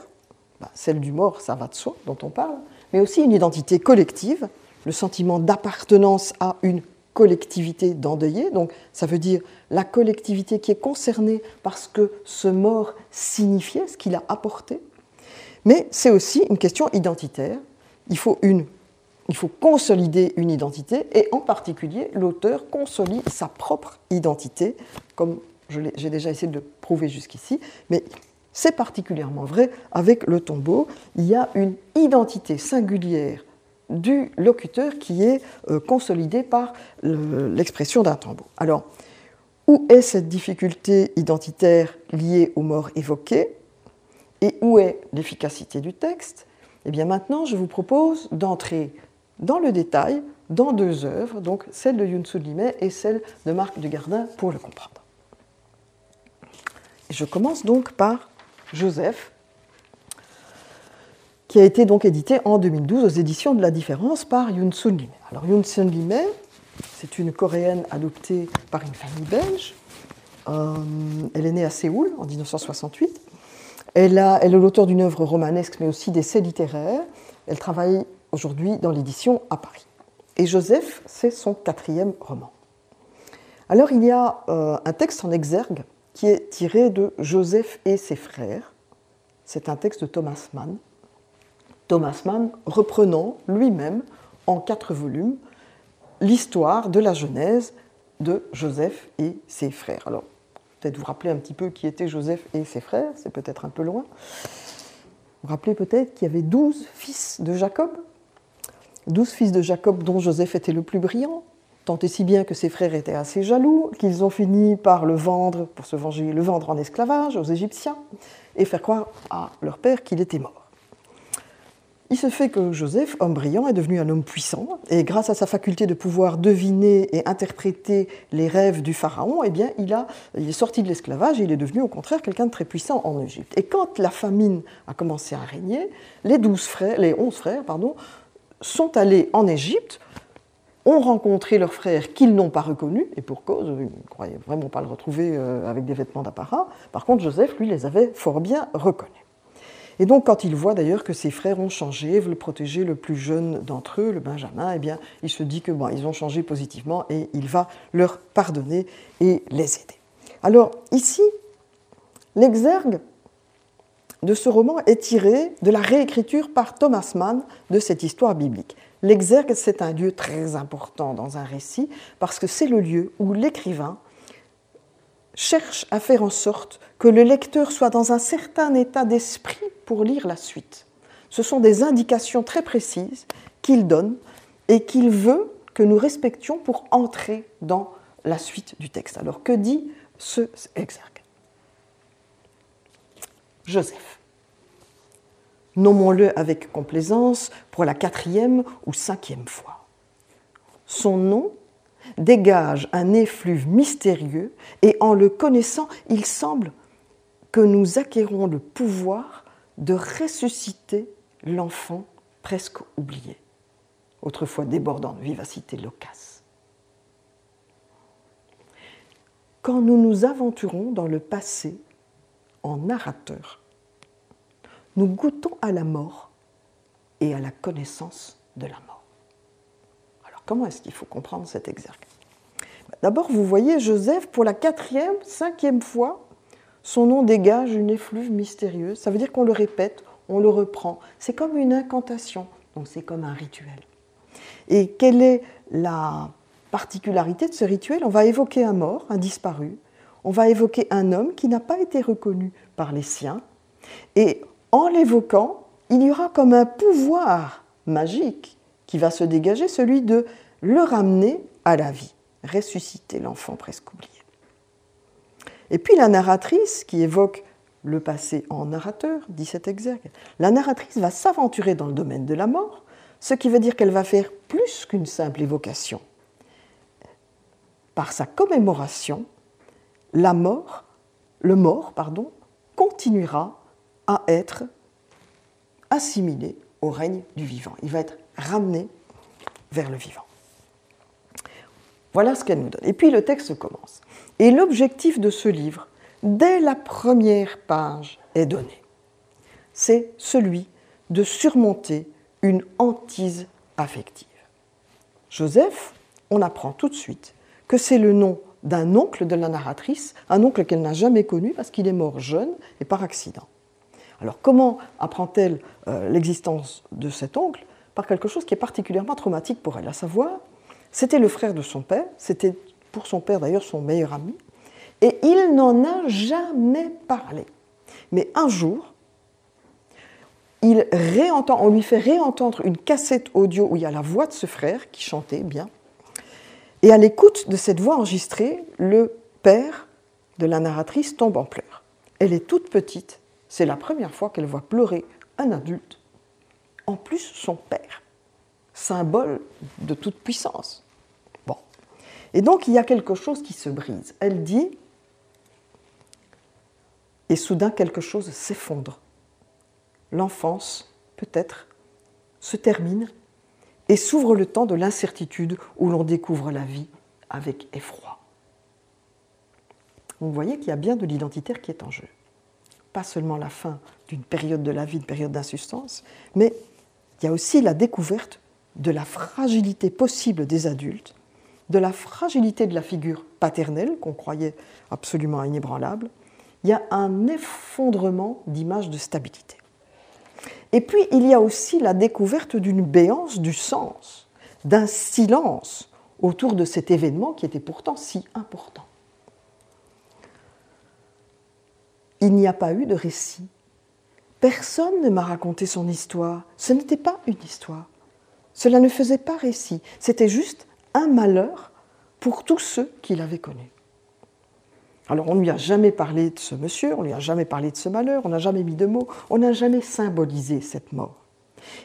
ben, celle du mort, ça va de soi, dont on parle, mais aussi une identité collective, le sentiment d'appartenance à une collectivité d'endeuillés. Donc ça veut dire la collectivité qui est concernée par ce que ce mort signifiait, ce qu'il a apporté. Mais c'est aussi une question identitaire. Il faut, une, il faut consolider une identité et en particulier l'auteur consolide sa propre identité, comme j'ai déjà essayé de le prouver jusqu'ici. Mais c'est particulièrement vrai avec le tombeau. Il y a une identité singulière du locuteur qui est euh, consolidé par l'expression d'un tombeau. Alors, où est cette difficulté identitaire liée aux morts évoquées et où est l'efficacité du texte? Eh bien maintenant, je vous propose d'entrer dans le détail dans deux œuvres, donc celle de Yun Limet et celle de Marc Dugardin pour le comprendre. je commence donc par Joseph, qui a été donc édité en 2012 aux éditions de la différence par Yoon Sun Lim. Alors Yoon Sun Lim, c'est une coréenne adoptée par une famille belge. Euh, elle est née à Séoul en 1968. Elle, a, elle est l'auteur d'une œuvre romanesque, mais aussi d'essais littéraires. Elle travaille aujourd'hui dans l'édition à Paris. Et Joseph, c'est son quatrième roman. Alors il y a euh, un texte en exergue qui est tiré de Joseph et ses frères. C'est un texte de Thomas Mann, Thomas Mann reprenant lui-même en quatre volumes l'histoire de la Genèse de Joseph et ses frères. Alors, peut-être vous rappeler un petit peu qui étaient Joseph et ses frères, c'est peut-être un peu loin. Vous rappelez peut-être qu'il y avait douze fils de Jacob, douze fils de Jacob dont Joseph était le plus brillant, tant et si bien que ses frères étaient assez jaloux qu'ils ont fini par le vendre, pour se venger, le vendre en esclavage aux Égyptiens et faire croire à leur père qu'il était mort. Il se fait que Joseph, homme brillant, est devenu un homme puissant, et grâce à sa faculté de pouvoir deviner et interpréter les rêves du pharaon, eh bien, il, a, est sorti de l'esclavage et il est devenu au contraire quelqu'un de très puissant en Égypte. Et quand la famine a commencé à régner, les, douze frères, les onze frères sont allés en Égypte, ont rencontré leurs frères qu'ils n'ont pas reconnus, et pour cause, ils ne croyaient vraiment pas le retrouver euh, avec des vêtements d'apparat. Par contre, Joseph, lui, les avait fort bien reconnus. Et donc, quand il voit d'ailleurs que ses frères ont changé, veut protéger le plus jeune d'entre eux, le Benjamin, eh bien, il se dit que bon, ils ont changé positivement et il va leur pardonner et les aider. Alors, ici, l'exergue de ce roman est tiré de la réécriture par Thomas Mann de cette histoire biblique. L'exergue, c'est un lieu très important dans un récit parce que c'est le lieu où l'écrivain cherche à faire en sorte que le lecteur soit dans un certain état d'esprit pour lire la suite. Ce sont des indications très précises qu'il donne et qu'il veut que nous respections pour entrer dans la suite du texte. Alors que dit ce exergue? Joseph. Nommons-le avec complaisance pour la quatrième ou cinquième fois. Son nom dégage un effluve mystérieux et en le connaissant, il semble que nous acquérons le pouvoir de ressusciter l'enfant presque oublié, autrefois débordant de vivacité loquace. Quand nous nous aventurons dans le passé en narrateur, nous goûtons à la mort et à la connaissance de la mort. Comment est-ce qu'il faut comprendre cet exergue? D'abord, vous voyez Joseph, pour la quatrième, cinquième fois, son nom dégage une effluve mystérieuse. Ça veut dire qu'on le répète, on le reprend. C'est comme une incantation, donc c'est comme un rituel. Et quelle est la particularité de ce rituel? On va évoquer un mort, un disparu. On va évoquer un homme qui n'a pas été reconnu par les siens. Et en l'évoquant, il y aura comme un pouvoir magique qui va se dégager, celui de le ramener à la vie, ressusciter l'enfant presque oublié. Et puis la narratrice qui évoque le passé en narrateur, dit cet exergue, la narratrice va s'aventurer dans le domaine de la mort, ce qui veut dire qu'elle va faire plus qu'une simple évocation. Par sa commémoration, la mort, le mort, pardon, continuera à être assimilé au règne du vivant. Il va être ramené vers le vivant. Voilà ce qu'elle nous donne. Et puis le texte commence. Et l'objectif de ce livre, dès la première page, est donné. C'est celui de surmonter une hantise affective. Joseph, on apprend tout de suite que c'est le nom d'un oncle de la narratrice, un oncle qu'elle n'a jamais connu parce qu'il est mort jeune et par accident. Alors comment apprend-elle euh, l'existence de cet oncle Par quelque chose qui est particulièrement traumatique pour elle, à savoir, c'était le frère de son père, c'était pour son père d'ailleurs son meilleur ami, et il n'en a jamais parlé. Mais un jour, il réentend, on lui fait réentendre une cassette audio où il y a la voix de ce frère qui chantait bien. Et à l'écoute de cette voix enregistrée, le père de la narratrice tombe en pleurs. Elle est toute petite, c'est la première fois qu'elle voit pleurer un adulte, en plus son père, symbole de toute puissance. Bon. Et donc il y a quelque chose qui se brise. Elle dit, et soudain quelque chose s'effondre. L'enfance, peut-être, se termine et s'ouvre le temps de l'incertitude où l'on découvre la vie avec effroi. Vous voyez qu'il y a bien de l'identitaire qui est en jeu. Pas seulement la fin d'une période de la vie, une période d'insustance, mais il y a aussi la découverte de la fragilité possible des adultes, de la fragilité de la figure paternelle qu'on croyait absolument inébranlable. Il y a un effondrement d'image de stabilité. Et puis, il y a aussi la découverte d'une béance du sens, d'un silence autour de cet événement qui était pourtant si important. Il n'y a pas eu de récit. Personne ne m'a raconté son histoire. Ce n'était pas une histoire. Cela ne faisait pas récit. C'était juste un malheur pour tous ceux qui l'avaient connu. Alors on ne lui a jamais parlé de ce monsieur, on ne lui a jamais parlé de ce malheur, on n'a jamais mis de mots, on n'a jamais symbolisé cette mort.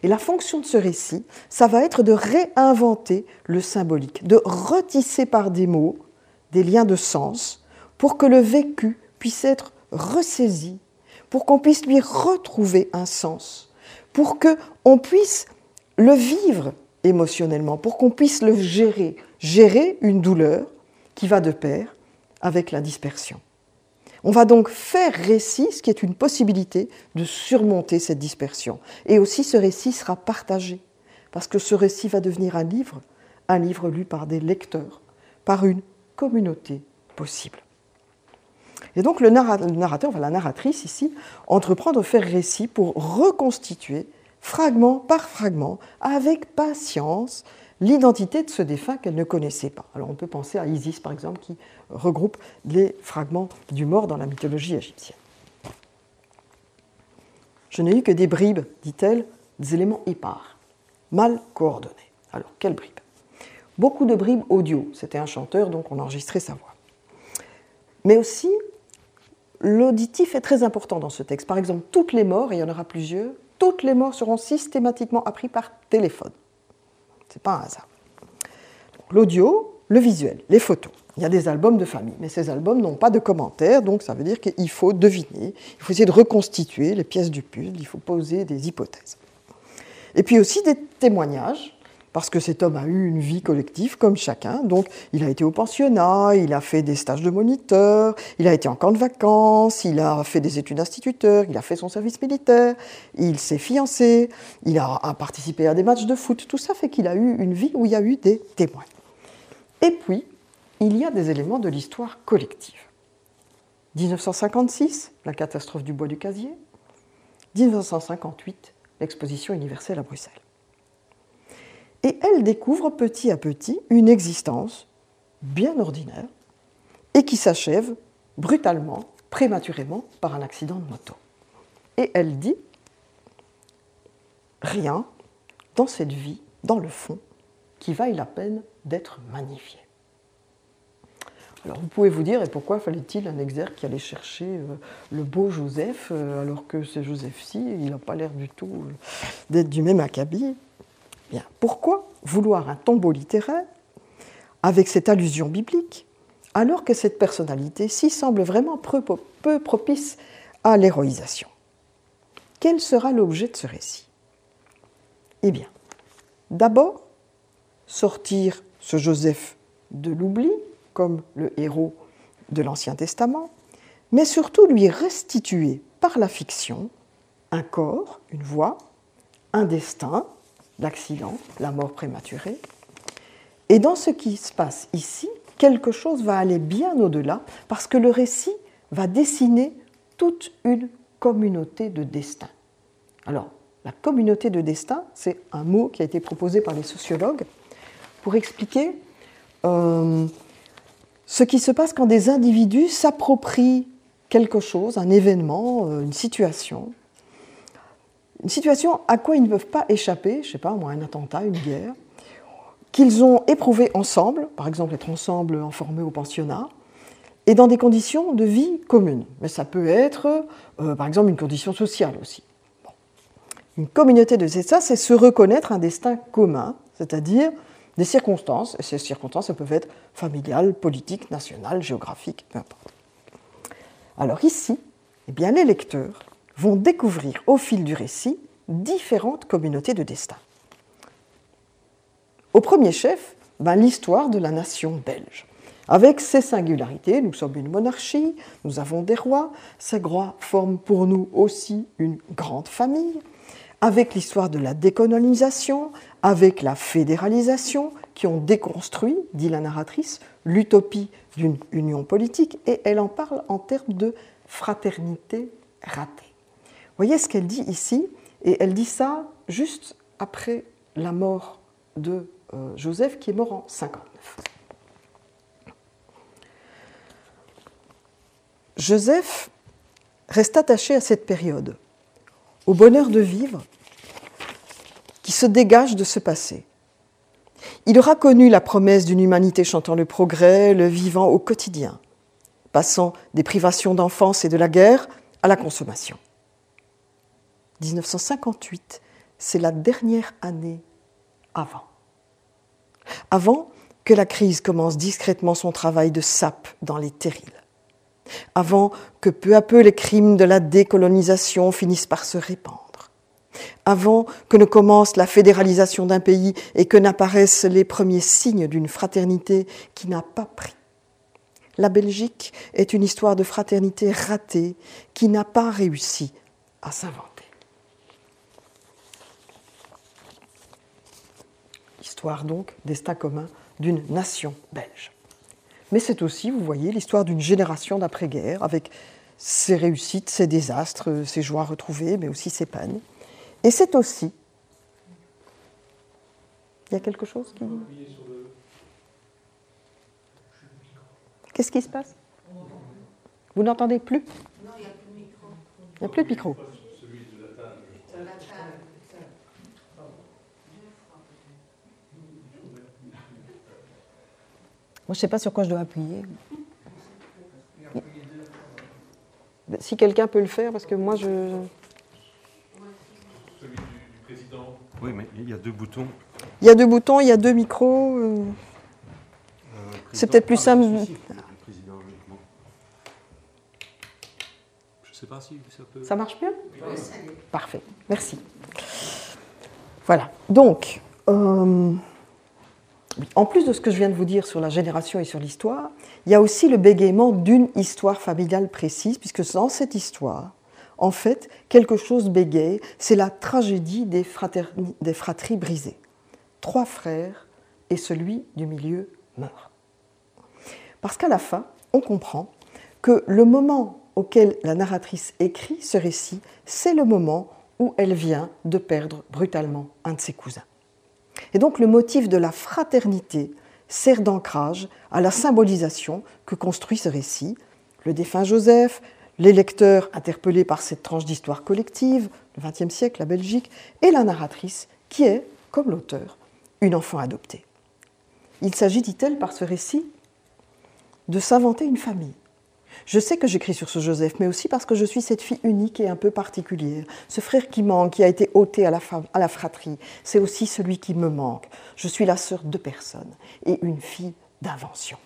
Et la fonction de ce récit, ça va être de réinventer le symbolique, de retisser par des mots des liens de sens pour que le vécu puisse être ressaisi, pour qu'on puisse lui retrouver un sens, pour qu'on puisse le vivre émotionnellement, pour qu'on puisse le gérer, gérer une douleur qui va de pair avec la dispersion. On va donc faire récit, ce qui est une possibilité de surmonter cette dispersion. Et aussi ce récit sera partagé, parce que ce récit va devenir un livre, un livre lu par des lecteurs, par une communauté possible. Et donc le narrateur, enfin la narratrice ici, entreprend de faire récit pour reconstituer, fragment par fragment, avec patience, l'identité de ce défunt qu'elle ne connaissait pas. Alors on peut penser à Isis, par exemple, qui regroupe les fragments du mort dans la mythologie égyptienne. Je n'ai eu que des bribes, dit-elle, des éléments épars, mal coordonnés. Alors, quelles bribes Beaucoup de bribes audio. C'était un chanteur, donc on enregistrait sa voix. Mais aussi, l'auditif est très important dans ce texte. Par exemple, toutes les morts, et il y en aura plusieurs, toutes les morts seront systématiquement apprises par téléphone. Ce n'est pas un hasard. L'audio, le visuel, les photos. Il y a des albums de famille, mais ces albums n'ont pas de commentaires, donc ça veut dire qu'il faut deviner, il faut essayer de reconstituer les pièces du puzzle, il faut poser des hypothèses. Et puis aussi des témoignages, parce que cet homme a eu une vie collective comme chacun, donc il a été au pensionnat, il a fait des stages de moniteur, il a été en camp de vacances, il a fait des études d'instituteur, il a fait son service militaire, il s'est fiancé, il a, participé à des matchs de foot, tout ça fait qu'il a eu une vie où il y a eu des témoins. Et puis, il y a des éléments de l'histoire collective. 1956, la catastrophe du bois du casier. 1958, l'exposition universelle à Bruxelles. Et elle découvre petit à petit une existence bien ordinaire et qui s'achève brutalement, prématurément, par un accident de moto. Et elle dit, rien dans cette vie, dans le fond, qui vaille la peine d'être magnifié. Alors vous pouvez vous dire, et pourquoi fallait-il un exergue qui allait chercher euh, le beau Joseph, euh, alors que c'est Joseph-ci, il n'a pas l'air du tout euh, d'être du même acabit Pourquoi vouloir un tombeau littéraire avec cette allusion biblique, alors que cette personnalité-ci semble vraiment peu propice à l'héroïsation? Quel sera l'objet de ce récit? Eh bien, d'abord, sortir ce Joseph de l'oubli, comme le héros de l'Ancien Testament, mais surtout lui restituer par la fiction un corps, une voix, un destin, l'accident, la mort prématurée. Et dans ce qui se passe ici, quelque chose va aller bien au-delà, parce que le récit va dessiner toute une communauté de destin. Alors, la communauté de destin, c'est un mot qui a été proposé par les sociologues pour expliquer euh, ce qui se passe quand des individus s'approprient quelque chose, un événement, euh, une situation, une situation à quoi ils ne peuvent pas échapper, je ne sais pas moi, un attentat, une guerre, qu'ils ont éprouvé ensemble, par exemple être ensemble informés au pensionnat, et dans des conditions de vie communes. Mais ça peut être, euh, par exemple, une condition sociale aussi. Une communauté de ça, c'est se reconnaître un destin commun, c'est-à-dire des circonstances, et ces circonstances peuvent être familiales, politiques, nationales, géographiques, peu importe. Alors ici, eh bien, les lecteurs vont découvrir au fil du récit différentes communautés de destin. Au premier chef, ben, l'histoire de la nation belge. Avec ses singularités, nous sommes une monarchie, nous avons des rois, ces rois forment pour nous aussi une grande famille, avec l'histoire de la décolonisation, avec la fédéralisation, qui ont déconstruit, dit la narratrice, l'utopie d'une union politique, et elle en parle en termes de fraternité ratée. Voyez ce qu'elle dit ici, et elle dit ça juste après la mort de euh, Joseph, qui est mort en 59. Joseph reste attaché à cette période au bonheur de vivre qui se dégage de ce passé. Il aura connu la promesse d'une humanité chantant le progrès, le vivant au quotidien, passant des privations d'enfance et de la guerre à la consommation. 1958, c'est la dernière année avant. Avant que la crise commence discrètement son travail de sape dans les terrils avant que peu à peu les crimes de la décolonisation finissent par se répandre, avant que ne commence la fédéralisation d'un pays et que n'apparaissent les premiers signes d'une fraternité qui n'a pas pris. La Belgique est une histoire de fraternité ratée qui n'a pas réussi à s'inventer. Histoire donc, destin commun d'une nation belge mais c'est aussi, vous voyez, l'histoire d'une génération d'après-guerre, avec ses réussites, ses désastres, ses joies retrouvées, mais aussi ses peines. Et c'est aussi... Il y a quelque chose qui... Qu'est-ce qui se passe? Vous n'entendez plus? Il n'y a plus de micro. Moi, je ne sais pas sur quoi je dois appuyer. Si quelqu'un peut le faire, parce que moi, je. Celui du, président. Oui, mais il y a deux boutons. Il y a deux boutons, il y a deux micros. Euh. C'est peut-être plus simple. Je ne sais pas si ça peut. Ça marche bien Parfait, merci. Voilà. Donc. Euh, en plus de ce que je viens de vous dire sur la génération et sur l'histoire, il y a aussi le bégaiement d'une histoire familiale précise, puisque dans cette histoire, en fait, quelque chose bégaye, c'est la tragédie des, fratries brisées. Trois frères et celui du milieu meurt. Parce qu'à la fin, on comprend que le moment auquel la narratrice écrit ce récit, c'est le moment où elle vient de perdre brutalement un de ses cousins. Et donc le motif de la fraternité sert d'ancrage à la symbolisation que construit ce récit. Le défunt Joseph, les lecteurs interpellés par cette tranche d'histoire collective, le XXe siècle, la Belgique, et la narratrice, qui est, comme l'auteur, une enfant adoptée. il s'agit, dit-elle, par ce récit, de s'inventer une famille. Je sais que j'écris sur ce Joseph, mais aussi parce que je suis cette fille unique et un peu particulière. Ce frère qui manque, qui a été ôté à la, fratrie, c'est aussi celui qui me manque. Je suis la sœur de personne et une fille d'invention.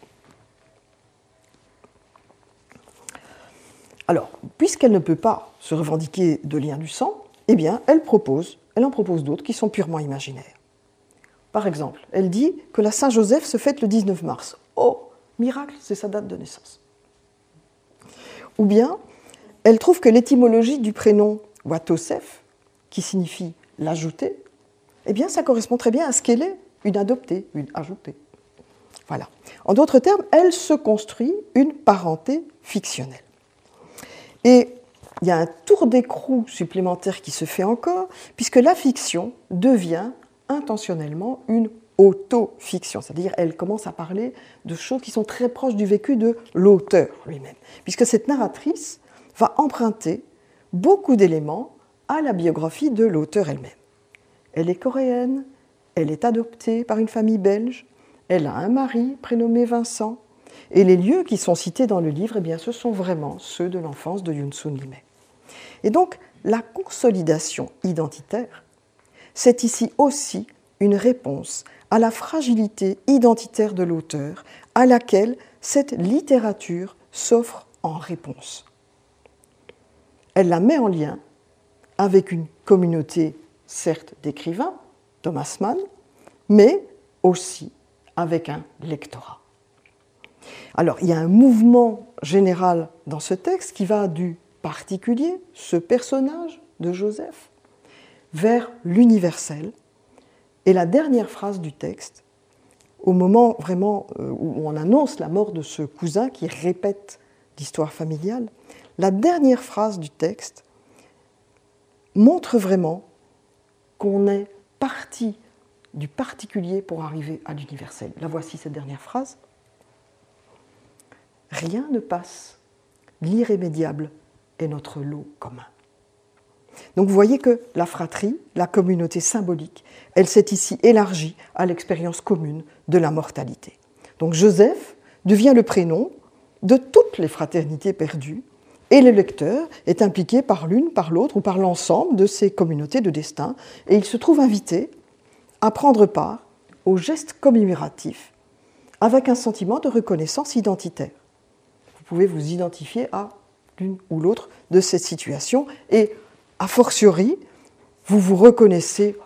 Alors, puisqu'elle ne peut pas se revendiquer de lien du sang, eh bien, elle propose, elle en propose d'autres qui sont purement imaginaires. Par exemple, elle dit que la Saint-Joseph se fête le 19 mars. Oh, miracle, c'est sa date de naissance. Ou bien, elle trouve que l'étymologie du prénom Watosef, qui signifie l'ajouter, eh bien, ça correspond très bien à ce qu'elle est, une adoptée, une ajoutée. Voilà. En d'autres termes, elle se construit une parenté fictionnelle. Et il y a un tour d'écrou supplémentaire qui se fait encore, puisque la fiction devient intentionnellement une autofiction, c'est-à-dire elle commence à parler de choses qui sont très proches du vécu de l'auteur lui-même, puisque cette narratrice va emprunter beaucoup d'éléments à la biographie de l'auteur elle-même. Elle est coréenne, elle est adoptée par une famille belge, elle a un mari prénommé Vincent, et les lieux qui sont cités dans le livre, eh bien, ce sont vraiment ceux de l'enfance de Yun Sun Limei. Et donc, la consolidation identitaire, c'est ici aussi une réponse à la fragilité identitaire de l'auteur, à laquelle cette littérature s'offre en réponse. Elle la met en lien avec une communauté, certes d'écrivains, Thomas Mann, mais aussi avec un lectorat. Alors, il y a un mouvement général dans ce texte qui va du particulier, ce personnage de Joseph, vers l'universel. Et la dernière phrase du texte, au moment vraiment euh, où on annonce la mort de ce cousin qui répète l'histoire familiale, la dernière phrase du texte montre vraiment qu'on est parti du particulier pour arriver à l'universel. La voici cette dernière phrase rien ne passe. L'irrémédiable est notre lot commun. Donc vous voyez que la fratrie, la communauté symbolique, elle s'est ici élargie à l'expérience commune de la mortalité. Donc Joseph devient le prénom de toutes les fraternités perdues et le lecteur est impliqué par l'une, par l'autre ou par l'ensemble de ces communautés de destin et il se trouve invité à prendre part au geste commémoratif avec un sentiment de reconnaissance identitaire pouvez vous identifier à l'une ou l'autre de ces situations et, a fortiori, vous vous reconnaissez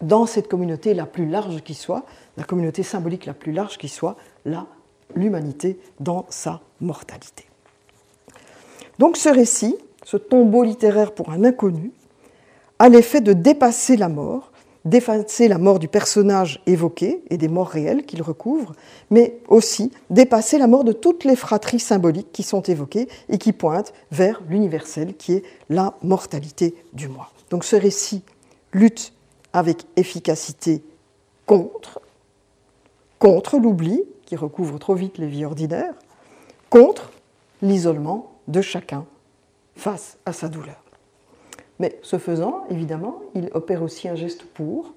dans cette communauté la plus large qui soit, la communauté symbolique la plus large qui soit, l'humanité dans sa mortalité. Donc ce récit, ce tombeau littéraire pour un inconnu, a l'effet de dépasser la mort dépasser la mort du personnage évoqué et des morts réelles qu'il recouvre, mais aussi dépasser la mort de toutes les fratries symboliques qui sont évoquées et qui pointent vers l'universel qui est la mortalité du moi. Donc ce récit lutte avec efficacité contre, contre l'oubli qui recouvre trop vite les vies ordinaires, contre l'isolement de chacun face à sa douleur. Mais ce faisant, évidemment, il opère aussi un geste pour,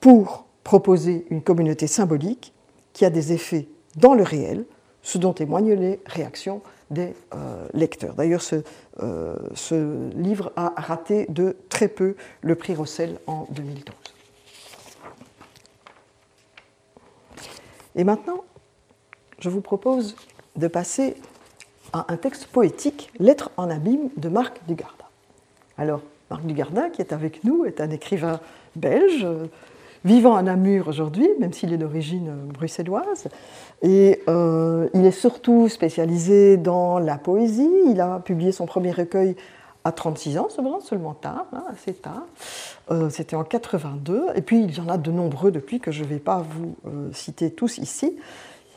pour proposer une communauté symbolique qui a des effets dans le réel, ce dont témoignent les réactions des euh, lecteurs. D'ailleurs, ce, euh, ce, livre a raté de très peu le prix Rossel en 2012. Et maintenant, je vous propose de passer à un texte poétique, Lettre en abîme de Marc Dugard. Alors, Marc Dugardin, qui est avec nous, est un écrivain belge, vivant à Namur aujourd'hui, même s'il est d'origine bruxelloise. Et euh, il est surtout spécialisé dans la poésie. Il a publié son premier recueil à 36 ans, seulement tard, hein, assez tard. Euh, c'était en 82. Et puis, il y en a de nombreux depuis que je ne vais pas vous euh, citer tous ici.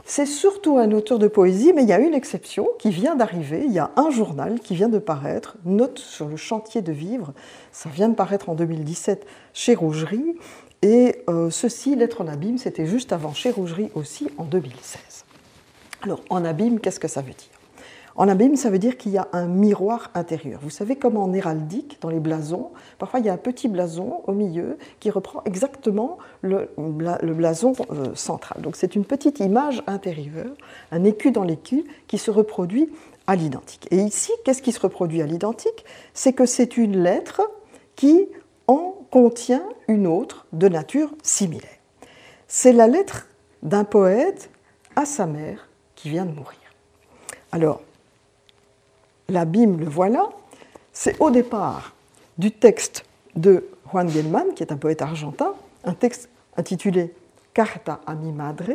C'est surtout un auteur de poésie, mais il y a une exception qui vient d'arriver. Il y a un journal qui vient de paraître, Note sur le chantier de vivre. Ça vient de paraître en 2017 chez Rougerie. Et euh, ceci, Lettre en abîme, c'était juste avant chez Rougerie aussi en 2016. Alors, en abîme, qu'est-ce que ça veut dire? En abîme, ça veut dire qu'il y a un miroir intérieur. Vous savez comme en héraldique, dans les blasons, parfois il y a un petit blason au milieu qui reprend exactement le, blason euh, central. Donc c'est une petite image intérieure, un écu dans l'écu qui se reproduit à l'identique. Et ici, qu'est-ce qui se reproduit à l'identique? C'est que c'est une lettre qui en contient une autre de nature similaire. C'est la lettre d'un poète à sa mère qui vient de mourir. Alors, l'abîme, le voilà, c'est au départ du texte de Juan Gelman, qui est un poète argentin, un texte intitulé Carta a mi madre,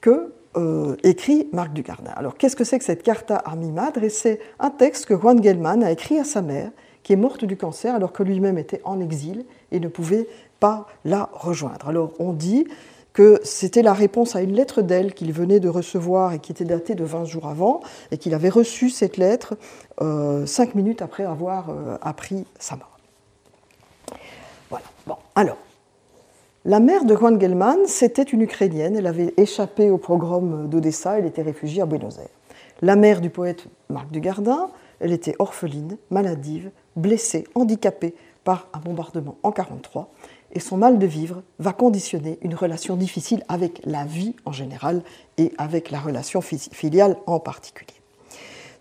que euh, écrit Marc Dugardin. Alors, qu'est-ce que c'est que cette Carta a mi madre? C'est un texte que Juan Gelman a écrit à sa mère, qui est morte du cancer alors que lui-même était en exil et ne pouvait pas la rejoindre. Alors, on dit que c'était la réponse à une lettre d'elle qu'il venait de recevoir et qui était datée de 20 jours avant, et qu'il avait reçu cette lettre euh, cinq minutes après avoir euh, appris sa mort. Voilà. Bon, alors, la mère de Juan Gelman, c'était une Ukrainienne. Elle avait échappé au programme d'Odessa. Elle était réfugiée à Buenos Aires. La mère du poète Marc Dugardin, elle était orpheline, maladive, blessée, handicapée par un bombardement en 1943 et son mal de vivre va conditionner une relation difficile avec la vie en général et avec la relation filiale en particulier.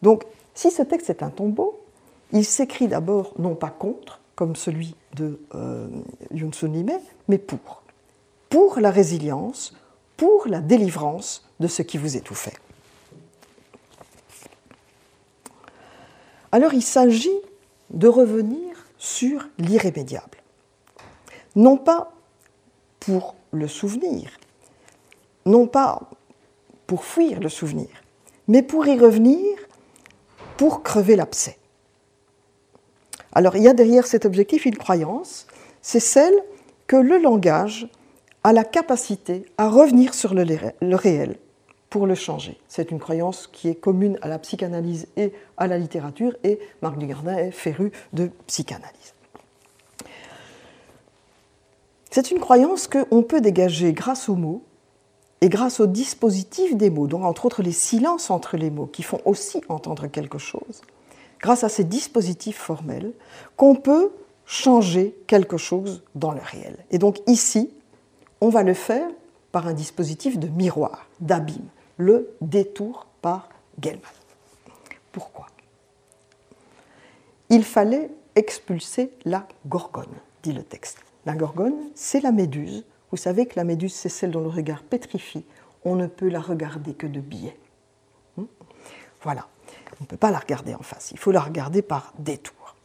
Donc, si ce texte est un tombeau, il s'écrit d'abord non pas contre, comme celui de euh, Yun mais pour. Pour la résilience, pour la délivrance de ce qui vous étouffait. Alors il s'agit de revenir sur l'irrémédiable non pas pour le souvenir, non pas pour fuir le souvenir, mais pour y revenir, pour crever l'abcès. Alors il y a derrière cet objectif une croyance, c'est celle que le langage a la capacité à revenir sur le, réel pour le changer. C'est une croyance qui est commune à la psychanalyse et à la littérature, et Marc Dugardin est féru de psychanalyse. C'est une croyance qu'on peut dégager grâce aux mots et grâce au dispositif des mots, donc entre autres les silences entre les mots qui font aussi entendre quelque chose, grâce à ces dispositifs formels, qu'on peut changer quelque chose dans le réel. Et donc ici, on va le faire par un dispositif de miroir, d'abîme, le détour par Gelman. Pourquoi? Il fallait expulser la gorgone, dit le texte. La gorgone, c'est la méduse. Vous savez que la méduse, c'est celle dont le regard pétrifie. On ne peut la regarder que de biais. Hmm voilà. On ne peut pas la regarder en face. Il faut la regarder par détour.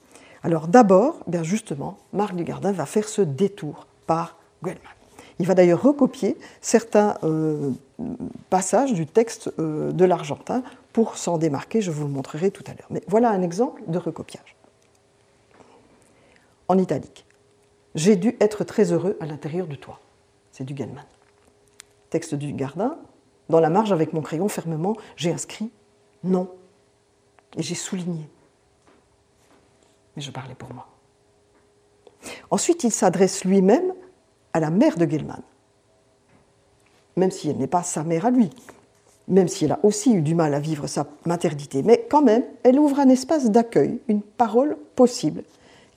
Alors d'abord, bien justement, Marc Dugardin va faire ce détour par Guelman. Il va d'ailleurs recopier certains euh, passages du texte euh, de l'Argentin pour s'en démarquer. Je vous le montrerai tout à l'heure. Mais voilà un exemple de recopiage. En italique. J'ai dû être très heureux à l'intérieur de toi. C'est du Gelman. Texte du Gardin. Dans la marge, avec mon crayon fermement, j'ai inscrit non. Et j'ai souligné. Mais je parlais pour moi. Ensuite, il s'adresse lui-même à la mère de Gelman. Même si elle n'est pas sa mère à lui, même si elle a aussi eu du mal à vivre sa maternité, mais quand même, elle ouvre un espace d'accueil, une parole possible,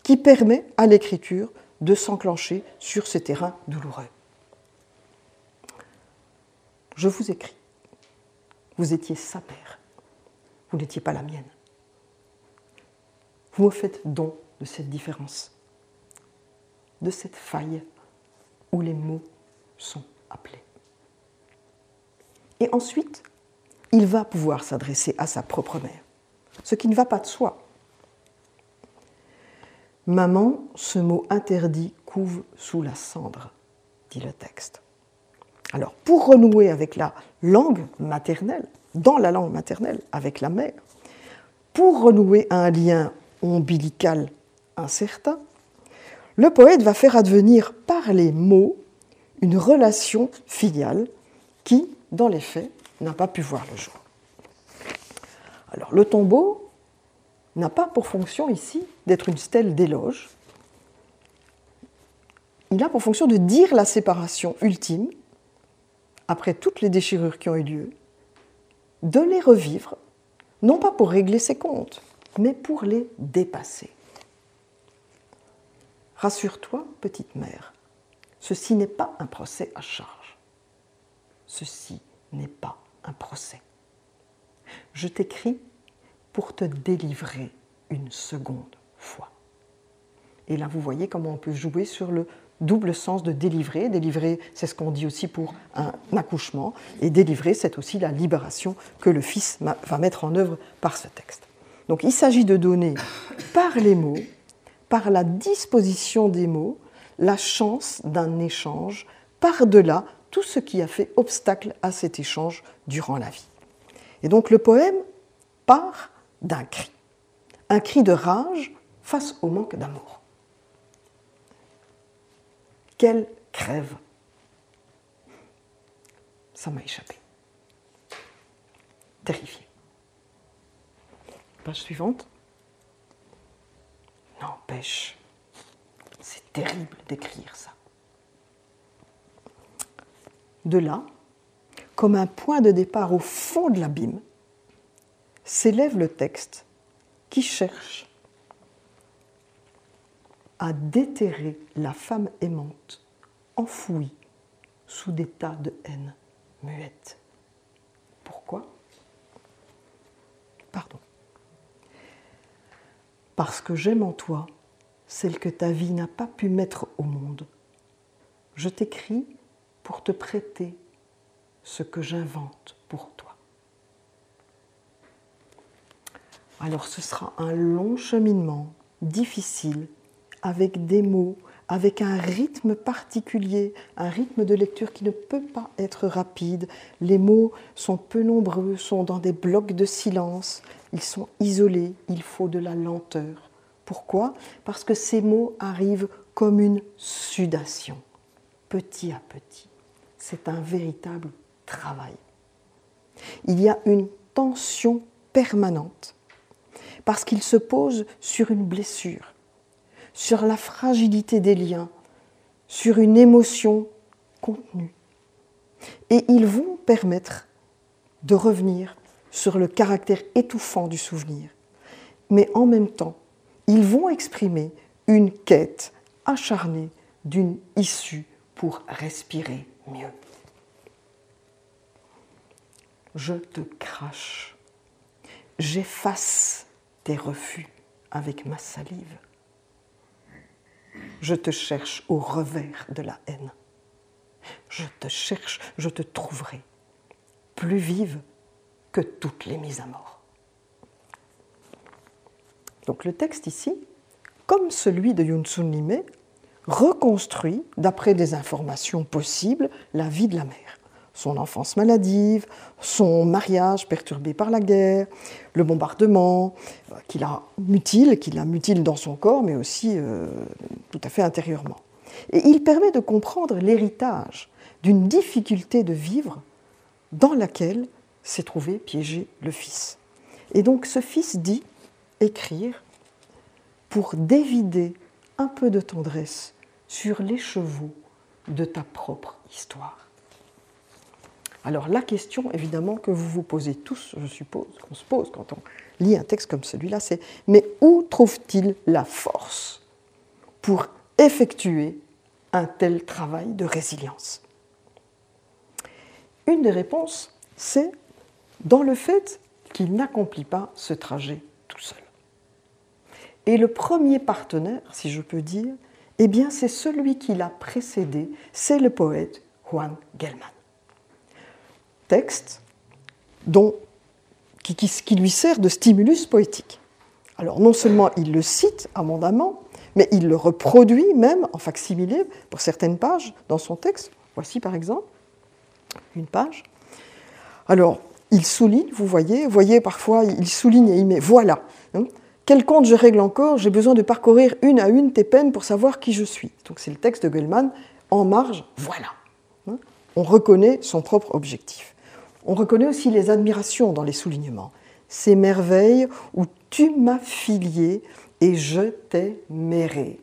qui permet à l'écriture de s'enclencher sur ce terrain douloureux. Je vous écris. Vous étiez sa mère. Vous n'étiez pas la mienne. Vous me faites don de cette différence, de cette faille où les mots sont appelés. Et ensuite, il va pouvoir s'adresser à sa propre mère, ce qui ne va pas de soi. Maman, ce mot interdit couve sous la cendre, dit le texte. Alors, pour renouer avec la langue maternelle, dans la langue maternelle, avec la mère, pour renouer un lien ombilical incertain, le poète va faire advenir par les mots une relation filiale qui, dans les faits, n'a pas pu voir le jour. Alors, le tombeau n'a pas pour fonction ici d'être une stèle d'éloge. Il a pour fonction de dire la séparation ultime, après toutes les déchirures qui ont eu lieu, de les revivre non pas pour régler ses comptes, mais pour les dépasser. Rassure-toi, petite mère, ceci n'est pas un procès à charge. Ceci n'est pas un procès. Je t'écris pour te délivrer une seconde fois. Et là, vous voyez comment on peut jouer sur le double sens de délivrer. Délivrer, c'est ce qu'on dit aussi pour un accouchement. Et délivrer, c'est aussi la libération que le Fils va mettre en œuvre par ce texte. Donc il s'agit de donner par les mots, par la disposition des mots, la chance d'un échange par-delà tout ce qui a fait obstacle à cet échange durant la vie. Et donc le poème part d'un cri, un cri de rage face au manque d'amour. Quelle crève Ça m'a échappé. Terrifié. Page suivante. N'empêche, c'est terrible d'écrire ça. De là, comme un point de départ au fond de l'abîme, s'élève le texte qui cherche à déterrer la femme aimante enfouie sous des tas de haine muette. Pourquoi? Pardon. Parce que j'aime en toi celle que ta vie n'a pas pu mettre au monde. Je t'écris pour te prêter ce que j'invente pour toi. Alors ce sera un long cheminement, difficile, avec des mots, avec un rythme particulier, un rythme de lecture qui ne peut pas être rapide. Les mots sont peu nombreux, sont dans des blocs de silence, ils sont isolés, il faut de la lenteur. Pourquoi? Parce que ces mots arrivent comme une sudation, petit à petit. C'est un véritable travail. Il y a une tension permanente parce qu'il se pose sur une blessure, sur la fragilité des liens, sur une émotion contenue. Et ils vont permettre de revenir sur le caractère étouffant du souvenir. Mais en même temps, ils vont exprimer une quête acharnée d'une issue pour respirer mieux. Je te crache, j'efface refus avec ma salive je te cherche au revers de la haine. Je te cherche, je te trouverai, plus vive que toutes les mises à mort. Donc le texte ici, comme celui de Yunsun Lime, reconstruit, d'après des informations possibles, la vie de la mère son enfance maladive, son mariage perturbé par la guerre, le bombardement, euh, qui la mutile, qui la mutile dans son corps, mais aussi euh, tout à fait intérieurement. Et il permet de comprendre l'héritage d'une difficulté de vivre dans laquelle s'est trouvé piégé le fils. Et donc ce fils dit écrire pour dévider un peu de tendresse sur les chevaux de ta propre histoire. Alors la question évidemment que vous vous posez tous, je suppose, qu'on se pose quand on lit un texte comme celui-là, c'est mais où trouve-t-il la force pour effectuer un tel travail de résilience? Une des réponses, c'est dans le fait qu'il n'accomplit pas ce trajet tout seul. Et le premier partenaire, si je peux dire, eh bien c'est celui qui l'a précédé, c'est le poète Juan Gelman texte dont, qui, qui, lui sert de stimulus poétique. Alors non seulement il le cite abondamment, mais il le reproduit même en facsimilé pour certaines pages dans son texte. Voici par exemple une page. Alors, il souligne, vous voyez, vous voyez parfois, il souligne et il met voilà. Hein. quel compte je règle encore? J'ai besoin de parcourir une à une tes peines pour savoir qui je suis. Donc c'est le texte de Goldman en marge, voilà. Hein. On reconnaît son propre objectif. On reconnaît aussi les admirations dans les soulignements. Ces merveilles où tu m'as filié et je t'ai méré.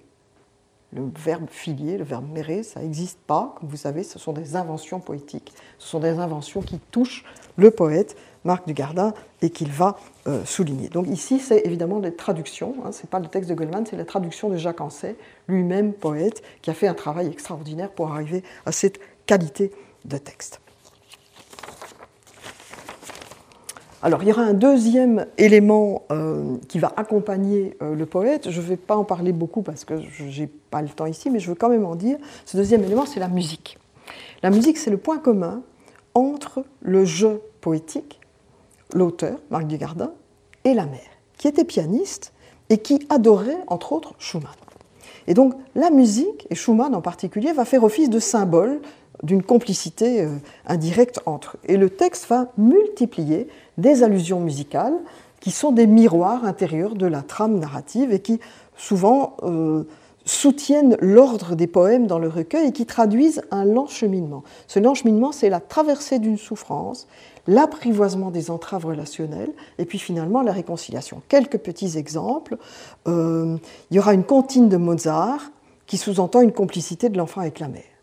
Le verbe filier, le verbe méré, ça n'existe pas. Comme vous savez, ce sont des inventions poétiques. Ce sont des inventions qui touchent le poète Marc Dugardin et qu'il va euh, souligner. Donc ici, c'est évidemment des traductions, hein, ce n'est pas le texte de Goldman, c'est la traduction de Jacques Ancet, lui-même poète, qui a fait un travail extraordinaire pour arriver à cette qualité de texte. Alors, il y aura un deuxième élément euh, qui va accompagner euh, le poète. Je ne vais pas en parler beaucoup parce que je n'ai pas le temps ici, mais je veux quand même en dire. Ce deuxième élément, c'est la musique. La musique, c'est le point commun entre le jeu poétique, l'auteur, Marc Dugardin, et la mère, qui était pianiste et qui adorait, entre autres, Schumann. Et donc, la musique, et Schumann en particulier, va faire office de symbole d'une complicité euh, indirecte entre eux. Et le texte va multiplier des allusions musicales qui sont des miroirs intérieurs de la trame narrative et qui souvent euh, soutiennent l'ordre des poèmes dans le recueil et qui traduisent un lent cheminement. Ce lent cheminement, c'est la traversée d'une souffrance, l'apprivoisement des entraves relationnelles et puis finalement la réconciliation. Quelques petits exemples. Euh, il y aura une comptine de Mozart qui sous-entend une complicité de l'enfant avec la mère.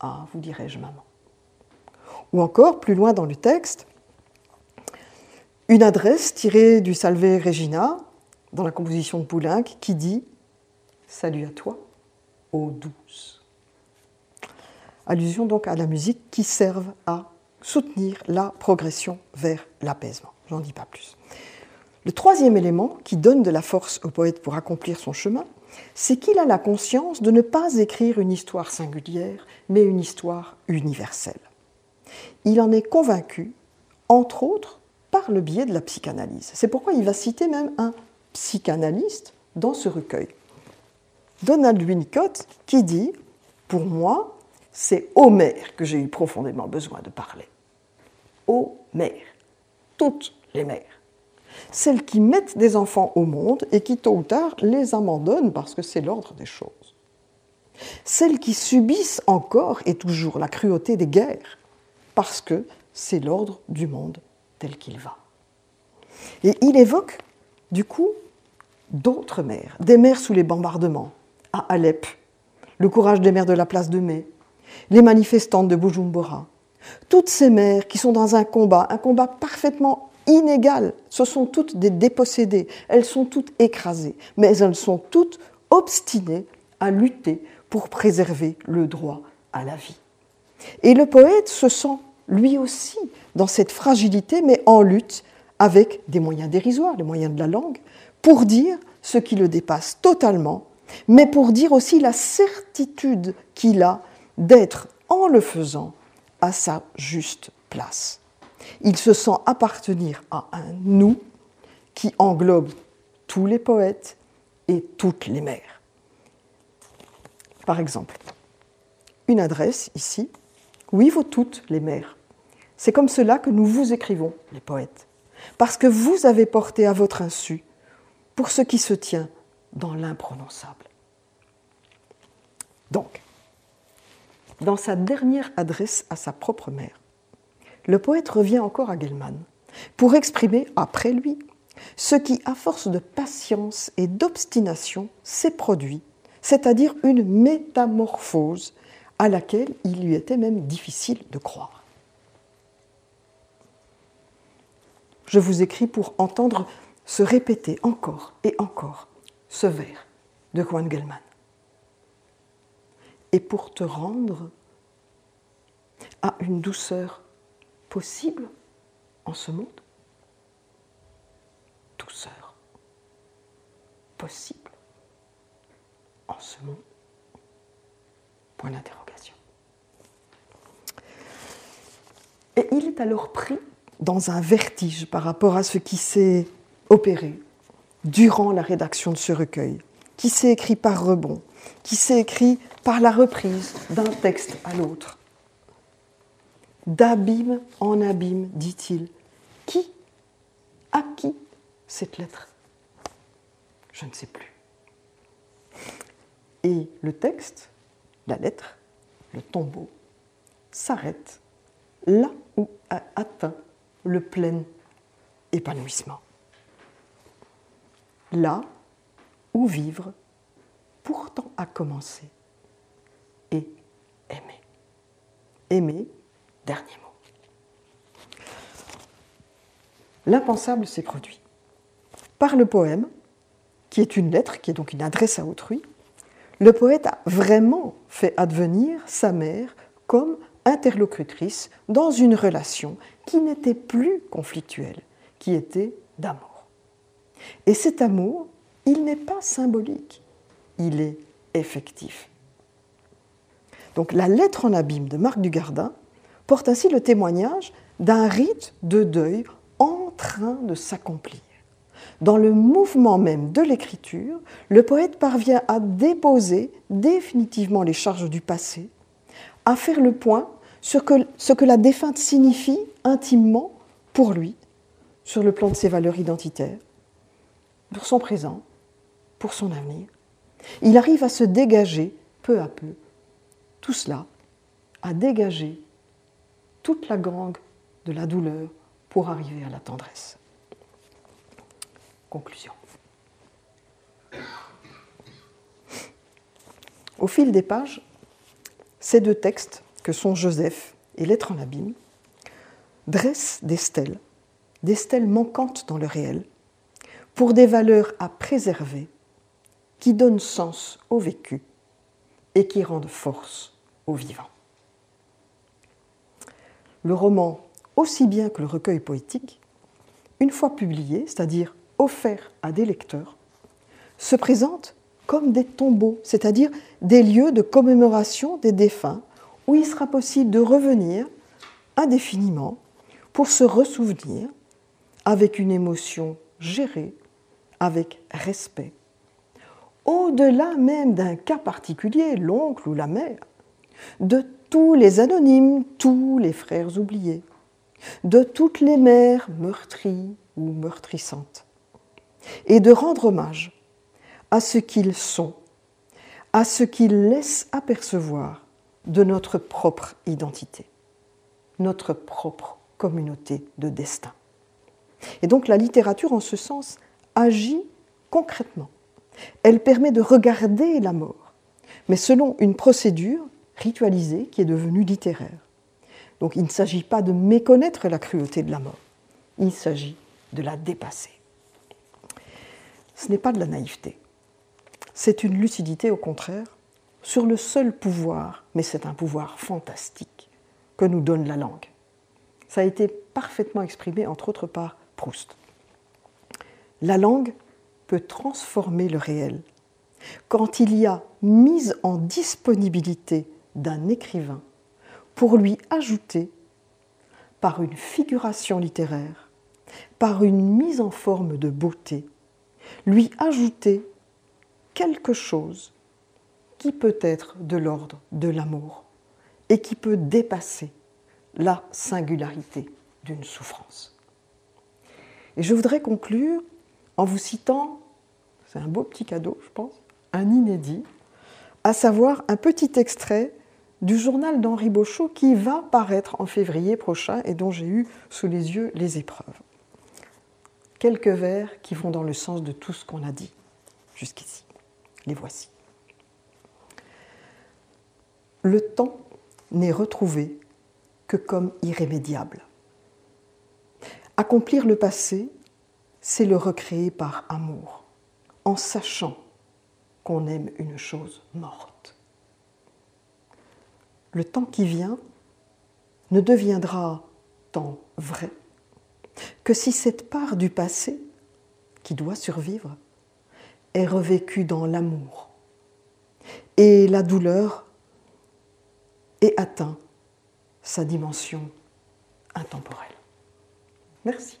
Ah, vous dirais-je, maman. Ou encore, plus loin dans le texte, une adresse tirée du Salve Regina, dans la composition de Poulenc, qui dit Salut à toi, ô douce. Allusion donc à la musique qui serve à soutenir la progression vers l'apaisement. J'en dis pas plus. Le troisième élément qui donne de la force au poète pour accomplir son chemin, c'est qu'il a la conscience de ne pas écrire une histoire singulière, mais une histoire universelle. Il en est convaincu, entre autres, par le biais de la psychanalyse. C'est pourquoi il va citer même un psychanalyste dans ce recueil. Donald Winnicott qui dit Pour moi, c'est aux mères que j'ai eu profondément besoin de parler. Aux mères. Toutes les mères celles qui mettent des enfants au monde et qui tôt ou tard les abandonnent parce que c'est l'ordre des choses. Celles qui subissent encore et toujours la cruauté des guerres parce que c'est l'ordre du monde tel qu'il va. Et il évoque du coup d'autres mères, des mères sous les bombardements, à Alep, le courage des mères de la place de Mai, les manifestantes de Bujumbura, toutes ces mères qui sont dans un combat, un combat parfaitement inégales. Ce sont toutes des dépossédées. Elles sont toutes écrasées. Mais elles sont toutes obstinées à lutter pour préserver le droit à la vie. Et le poète se sent lui aussi dans cette fragilité, mais en lutte avec des moyens dérisoires, les moyens de la langue, pour dire ce qui le dépasse totalement, mais pour dire aussi la certitude qu'il a d'être, en le faisant, à sa juste place. Il se sent appartenir à un nous qui englobe tous les poètes et toutes les mères. Par exemple, une adresse ici, oui, vous toutes les mères. C'est comme cela que nous vous écrivons, les poètes, parce que vous avez porté à votre insu pour ce qui se tient dans l'imprononçable. Donc, dans sa dernière adresse à sa propre mère, le poète revient encore à Gelman pour exprimer, après lui, ce qui, à force de patience et d'obstination, s'est produit, c'est-à-dire une métamorphose à laquelle il lui était même difficile de croire. Je vous écris pour entendre se répéter encore et encore ce vers de Juan Gelman. Et pour te rendre à une douceur possible en ce monde? Douceur. Possible en ce monde? Point d'interrogation. Et il est alors pris dans un vertige par rapport à ce qui s'est opéré durant la rédaction de ce recueil, qui s'est écrit par rebond, qui s'est écrit par la reprise d'un texte à l'autre d'abîme en abîme, dit-il. Qui À qui cette lettre? Je ne sais plus. Et le texte, la lettre, le tombeau, s'arrête là où a atteint le plein épanouissement. Là où vivre pourtant a commencé et aimer. Aimer Dernier mot. l'impensable s'est produit. Par le poème, qui est une lettre, qui est donc une adresse à autrui, le poète a vraiment fait advenir sa mère comme interlocutrice dans une relation qui n'était plus conflictuelle, qui était d'amour. Et cet amour, il n'est pas symbolique, il est effectif. Donc la lettre en abîme de Marc Dugardin porte ainsi le témoignage d'un rite de deuil en train de s'accomplir. Dans le mouvement même de l'écriture, le poète parvient à déposer définitivement les charges du passé, à faire le point sur ce que la défunte signifie intimement pour lui, sur le plan de ses valeurs identitaires, pour son présent, pour son avenir. Il arrive à se dégager peu à peu, tout cela, à dégager toute la gangue de la douleur pour arriver à la tendresse. Conclusion. Au fil des pages, ces deux textes, que sont Joseph et Lettre en abîme, dressent des stèles, des stèles manquantes dans le réel, pour des valeurs à préserver, qui donnent sens au vécu et qui rendent force au vivant. Le roman, aussi bien que le recueil poétique, une fois publié, c'est-à-dire offerts à des lecteurs, se présentent comme des tombeaux, c'est-à-dire des lieux de commémoration des défunts où il sera possible de revenir indéfiniment pour se ressouvenir avec une émotion gérée, avec respect, au-delà même d'un cas particulier, l'oncle ou la mère, de tous les anonymes, tous les frères oubliés, de toutes les mères meurtries ou meurtrissantes, et de rendre hommage à ce qu'ils sont, à ce qu'ils laissent apercevoir de notre propre identité, notre propre communauté de destin. Et donc la littérature, en ce sens, agit concrètement. Elle permet de regarder la mort, mais selon une procédure ritualisée qui est devenue littéraire. Donc il ne s'agit pas de méconnaître la cruauté de la mort, il s'agit de la dépasser ce n'est pas de la naïveté. C'est une lucidité, au contraire, sur le seul pouvoir, mais c'est un pouvoir fantastique, que nous donne la langue. Ça a été parfaitement exprimé, entre autres, par Proust. La langue peut transformer le réel. Quand il y a mise en disponibilité d'un écrivain pour lui ajouter, par une figuration littéraire, par une mise en forme de beauté, lui ajouter quelque chose qui peut être de l'ordre de l'amour et qui peut dépasser la singularité d'une souffrance. Et je voudrais conclure en vous citant, c'est un beau petit cadeau, je pense, un inédit, à savoir un petit extrait du journal d'Henri Beauchot qui va paraître en février prochain et dont j'ai eu sous les yeux les épreuves quelques vers qui vont dans le sens de tout ce qu'on a dit jusqu'ici. Les voici. Le temps n'est retrouvé que comme irrémédiable. Accomplir le passé, c'est le recréer par amour, en sachant qu'on aime une chose morte. Le temps qui vient ne deviendra temps vrai que si cette part du passé, qui doit survivre, est revécue dans l'amour, et la douleur est atteint sa dimension intemporelle. Merci.